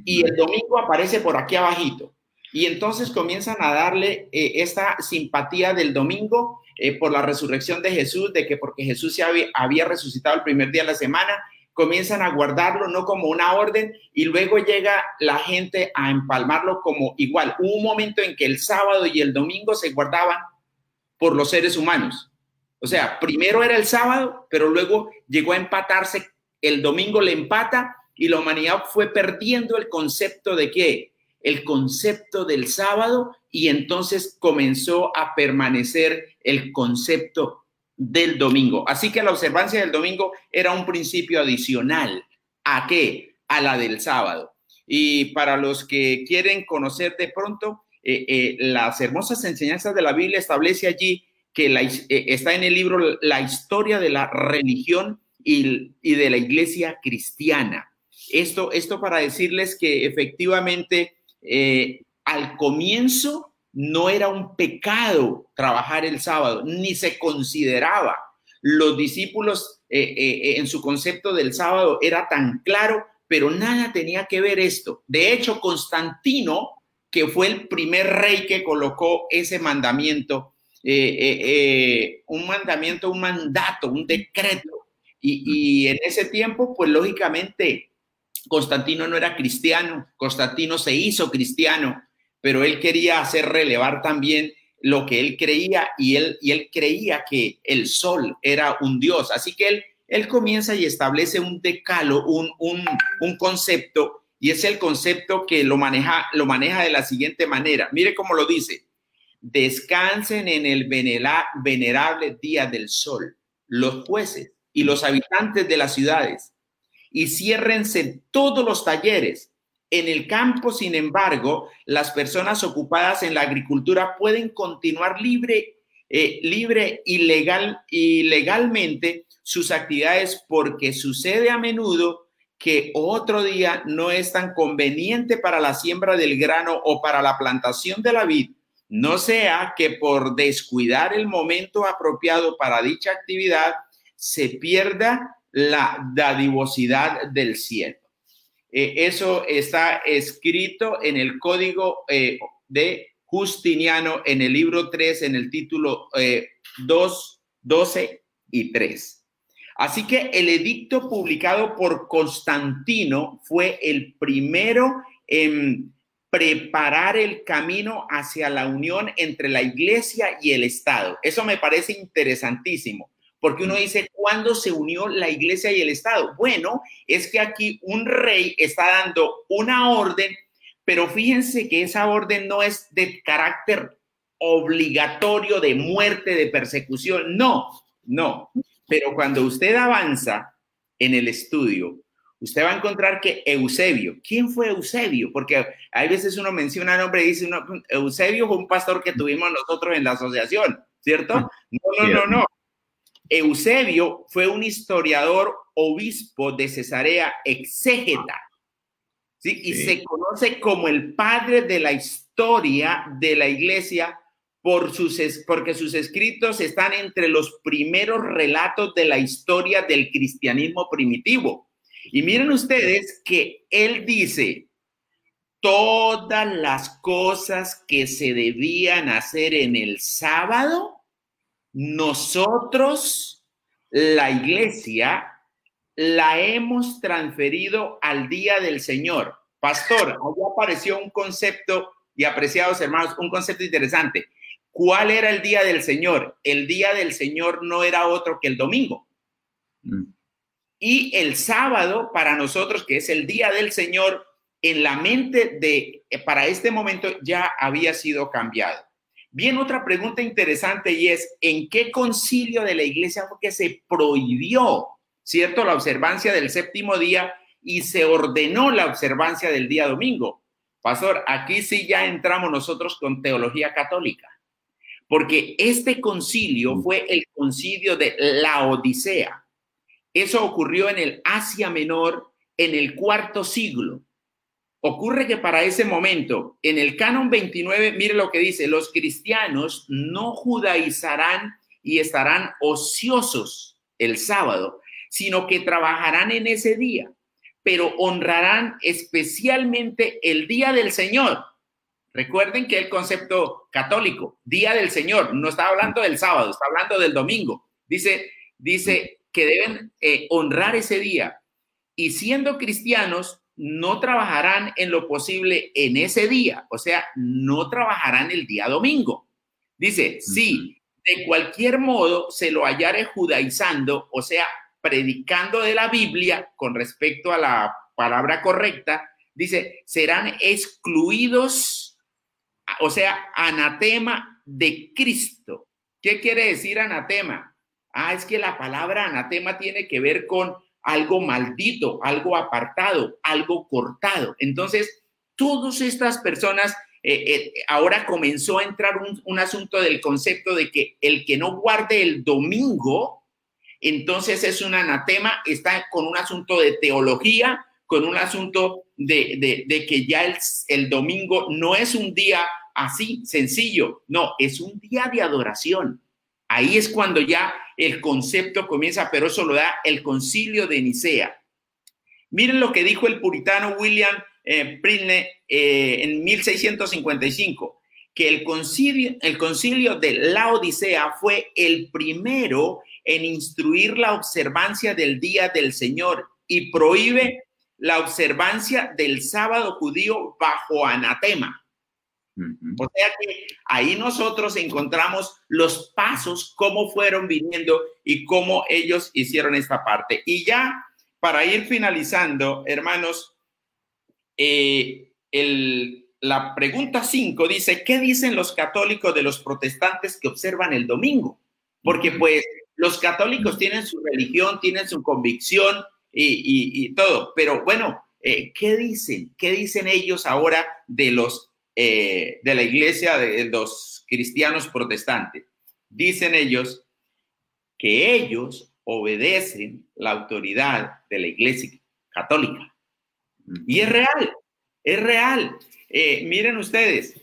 Y el domingo aparece por aquí abajito. Y entonces comienzan a darle eh, esta simpatía del domingo eh, por la resurrección de Jesús, de que porque Jesús se había, había, resucitado el primer día de la semana, comienzan a guardarlo no como una orden y luego llega la gente a empalmarlo como igual. Hubo un momento en que el sábado y el domingo se guardaban por los seres humanos. O sea, primero era el sábado, pero luego llegó a empatarse, el domingo le empata y la humanidad fue perdiendo el concepto de qué? El concepto del sábado y entonces comenzó a permanecer el concepto del domingo. Así que la observancia del domingo era un principio adicional. ¿A qué? A la del sábado. Y para los que quieren conocer de pronto, eh, eh, las hermosas enseñanzas de la Biblia establece allí que la, eh, está en el libro La historia de la religión y, de la iglesia cristiana. Esto, esto para decirles que efectivamente eh, al comienzo no era un pecado trabajar el sábado, ni se consideraba. Los discípulos eh, en su concepto del sábado era tan claro, pero nada tenía que ver esto. De hecho, Constantino, que fue el primer rey que colocó ese mandamiento, eh, eh, eh, un mandamiento, un mandato, un decreto. Y, en ese tiempo, pues lógicamente, Constantino no era cristiano, Constantino se hizo cristiano, pero él quería hacer relevar también lo que él creía y él, y él creía que el sol era un dios. Así que él, él comienza y establece un decalo, un, un, un concepto, y es el concepto que lo maneja, lo maneja de la siguiente manera. Mire cómo lo dice descansen en el venerable día del sol, los jueces y los habitantes de las ciudades, y ciérrense todos los talleres. En el campo, sin embargo, las personas ocupadas en la agricultura pueden continuar libre, eh, libre y, legal, legalmente sus actividades porque sucede a menudo que otro día no es tan conveniente para la siembra del grano o para la plantación de la vid no sea que por descuidar el momento apropiado para dicha actividad se pierda la dadivosidad del cielo. Eh, eso está escrito en el código eh, de Justiniano en el libro 3, en el título 2, eh, 12 y 3. Así que el edicto publicado por Constantino fue el primero en preparar el camino hacia la unión entre la iglesia y el Estado. Eso me parece interesantísimo, porque uno dice, ¿cuándo se unió la iglesia y el Estado? Bueno, es que aquí un rey está dando una orden, pero fíjense que esa orden no es de carácter obligatorio de muerte, de persecución, no, no. Pero cuando usted avanza en el estudio, usted va a encontrar que Eusebio, ¿quién fue Eusebio? Porque hay veces uno menciona el nombre y dice, Eusebio fue un pastor que tuvimos nosotros en la asociación, ¿cierto? No, no, no, no. Eusebio fue un historiador obispo de Cesarea exégeta, ¿sí? Y se conoce como el padre de la historia de la iglesia por sus, porque sus escritos están entre los primeros relatos de la historia del cristianismo primitivo. Y miren ustedes que él dice, todas las cosas que se debían hacer en el sábado, nosotros, la iglesia, la hemos transferido al día del Señor. Pastor, ahí apareció un concepto, y apreciados hermanos, un concepto interesante. ¿Cuál era el día del Señor? El día del Señor no era otro que el domingo. Mm. Y el sábado, para nosotros, que es el día del Señor, en la mente de, eh, para este momento ya había sido cambiado. Bien, otra pregunta interesante y es, ¿en qué concilio de la iglesia fue que se prohibió, cierto, la observancia del séptimo día y se ordenó la observancia del día domingo? Pastor, aquí sí ya entramos nosotros con teología católica, porque este concilio mm. fue el concilio de la Odisea. Eso ocurrió en el Asia Menor en el cuarto siglo. Ocurre que para ese momento, en el canon 29, mire lo que dice, los cristianos no judaizarán y estarán ociosos el sábado, sino que trabajarán en ese día, pero honrarán especialmente el día del Señor. Recuerden que el concepto católico, día del Señor, no está hablando del sábado, está hablando del domingo. Dice, dice, que deben eh, honrar ese día y siendo cristianos no trabajarán en lo posible en ese día, o sea, no trabajarán el día domingo. Dice, si de cualquier modo se lo hallare judaizando, o sea, predicando de la Biblia con respecto a la palabra correcta, dice, serán excluidos, o sea, anatema de Cristo. ¿Qué quiere decir anatema? Ah, es que la palabra anatema tiene que ver con algo maldito, algo apartado, algo cortado. Entonces, todas estas personas, eh, eh, ahora comenzó a entrar un, un asunto del concepto de que el que no guarde el domingo, entonces es un anatema, está con un asunto de teología, con un asunto de, de, que ya el, el, domingo no es un día así sencillo, no, es un día de adoración. Ahí es cuando ya el concepto comienza, pero eso lo da el concilio de Nicea. Miren lo que dijo el puritano William eh, eh en 1655, que el concilio, el concilio de la Odisea fue el primero en instruir la observancia del día del Señor y prohíbe la observancia del sábado judío bajo anatema. O sea que ahí nosotros encontramos los pasos, cómo fueron viniendo y cómo ellos hicieron esta parte. Y ya para ir finalizando, hermanos, eh, la pregunta 5 dice, ¿qué dicen los católicos de los protestantes que observan el domingo? Porque pues los católicos tienen su religión, tienen su convicción y, todo, pero bueno, eh, ¿qué dicen? ¿Qué dicen ellos ahora de los eh, de la iglesia de los cristianos protestantes. Dicen ellos que ellos obedecen la autoridad de la iglesia católica. Y es real, es real. Eh, miren ustedes,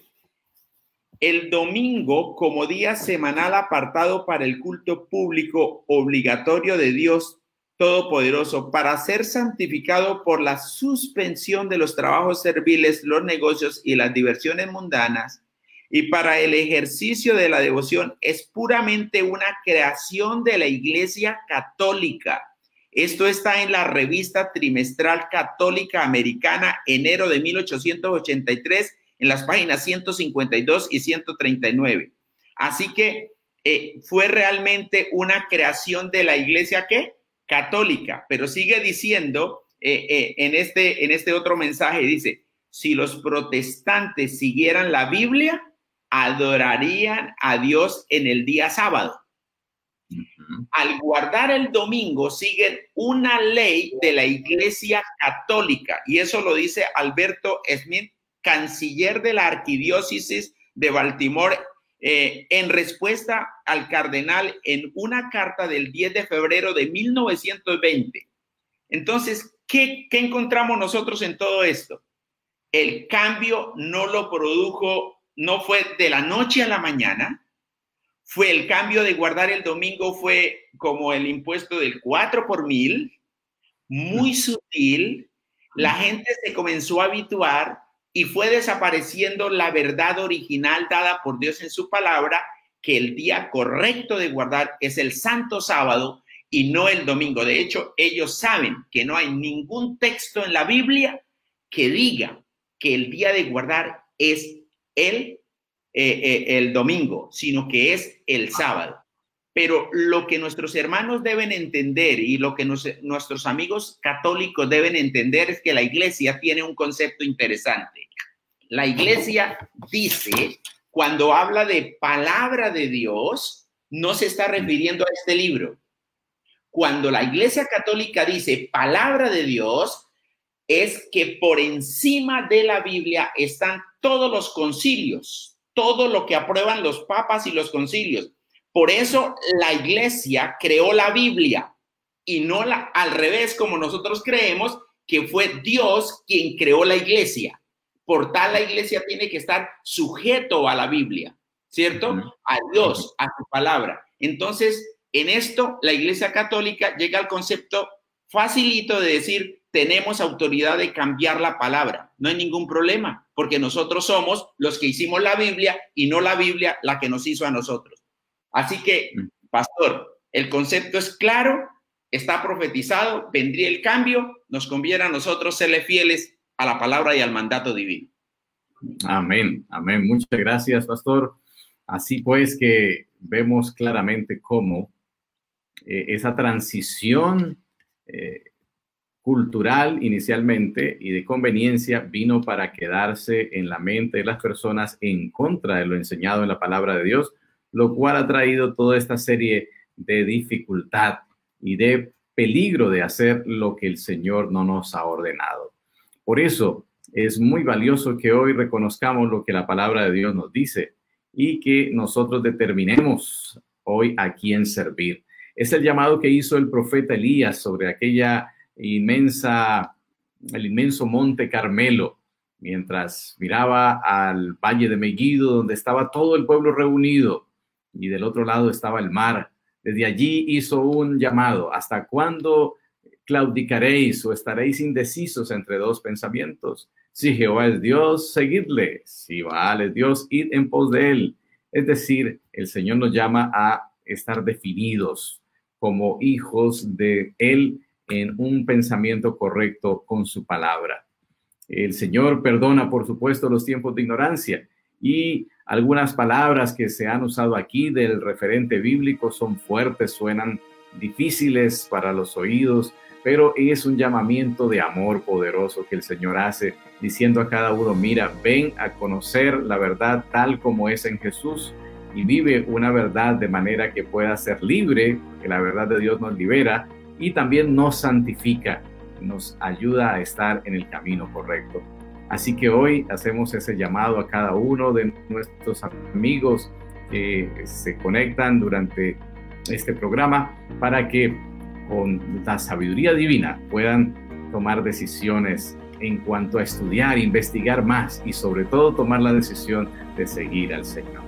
el domingo como día semanal apartado para el culto público obligatorio de Dios Todopoderoso para ser santificado por la suspensión de los trabajos serviles, los negocios y las diversiones mundanas, y para el ejercicio de la devoción es puramente una creación de la Iglesia Católica. Esto está en la revista trimestral católica americana, enero de 1883, en las páginas 152 y 139. Así que eh, fue realmente una creación de la iglesia que católica, pero sigue diciendo eh, eh, en, este, en este otro mensaje, dice, si los protestantes siguieran la Biblia, adorarían a Dios en el día sábado. Al guardar el domingo siguen una ley de la Iglesia Católica y eso lo dice Alberto Smith, canciller de la Arquidiócesis de Baltimore, eh, en respuesta al cardenal en una carta del 10 de febrero de 1920. Entonces, ¿qué, ¿qué encontramos nosotros en todo esto? El cambio no lo produjo, no fue de la noche a la mañana, fue el cambio de guardar el domingo, fue como el impuesto del 4 por mil, muy sutil, la gente se comenzó a habituar y fue desapareciendo la verdad original dada por Dios en su palabra, que el día correcto de guardar es el santo sábado y no el domingo. De hecho, ellos saben que no hay ningún texto en la Biblia que diga que el día de guardar es el eh, eh, el domingo, sino que es el sábado. Pero lo que nuestros hermanos deben entender y lo que nuestros amigos católicos deben entender es que la iglesia tiene un concepto interesante. La iglesia dice, cuando habla de palabra de Dios, no se está refiriendo a este libro. Cuando la iglesia católica dice palabra de Dios, es que por encima de la Biblia están todos los concilios, todo lo que aprueban los papas y los concilios. Por eso la iglesia creó la Biblia y no la, al revés como nosotros creemos que fue Dios quien creó la iglesia. Por tal la iglesia tiene que estar sujeto a la Biblia, ¿cierto? A Dios, a su palabra. Entonces, en esto la iglesia católica llega al concepto facilito de decir, tenemos autoridad de cambiar la palabra. No hay ningún problema, porque nosotros somos los que hicimos la Biblia y no la Biblia la que nos hizo a nosotros. Así que, mm. pastor, el concepto es claro, está profetizado, vendría el cambio, nos conviene a nosotros serle fieles a la palabra y al mandato divino. Amén, amén. Muchas gracias, pastor. Así pues que vemos claramente cómo eh, esa transición eh, cultural inicialmente y de conveniencia vino para quedarse en la mente de las personas en contra de lo enseñado en la palabra de Dios, lo cual ha traído toda esta serie de dificultad y de peligro de hacer lo que el Señor no nos ha ordenado. Por eso es muy valioso que hoy reconozcamos lo que la palabra de Dios nos dice y que nosotros determinemos hoy a quién servir. Es el llamado que hizo el profeta Elías sobre aquella inmensa, el inmenso monte Carmelo, mientras miraba al valle de Megiddo, donde estaba todo el pueblo reunido, y del otro lado estaba el mar. Desde allí hizo un llamado, ¿hasta cuándo claudicaréis o estaréis indecisos entre dos pensamientos? Si Jehová es Dios, seguidle. Si Baal es Dios, id en pos de él. Es decir, el Señor nos llama a estar definidos como hijos de Él en un pensamiento correcto con su palabra. El Señor perdona, por supuesto, los tiempos de ignorancia y algunas palabras que se han usado aquí del referente bíblico son fuertes, suenan difíciles para los oídos, pero es un llamamiento de amor poderoso que el Señor hace, diciendo a cada uno, mira, ven a conocer la verdad tal como es en Jesús y vive una verdad de manera que pueda ser libre, que la verdad de Dios nos libera y también nos santifica, nos ayuda a estar en el camino correcto. Así que hoy hacemos ese llamado a cada uno de nuestros amigos que se conectan durante este programa para que con la sabiduría divina puedan tomar decisiones en cuanto a estudiar, investigar más y sobre todo tomar la decisión de seguir al Señor.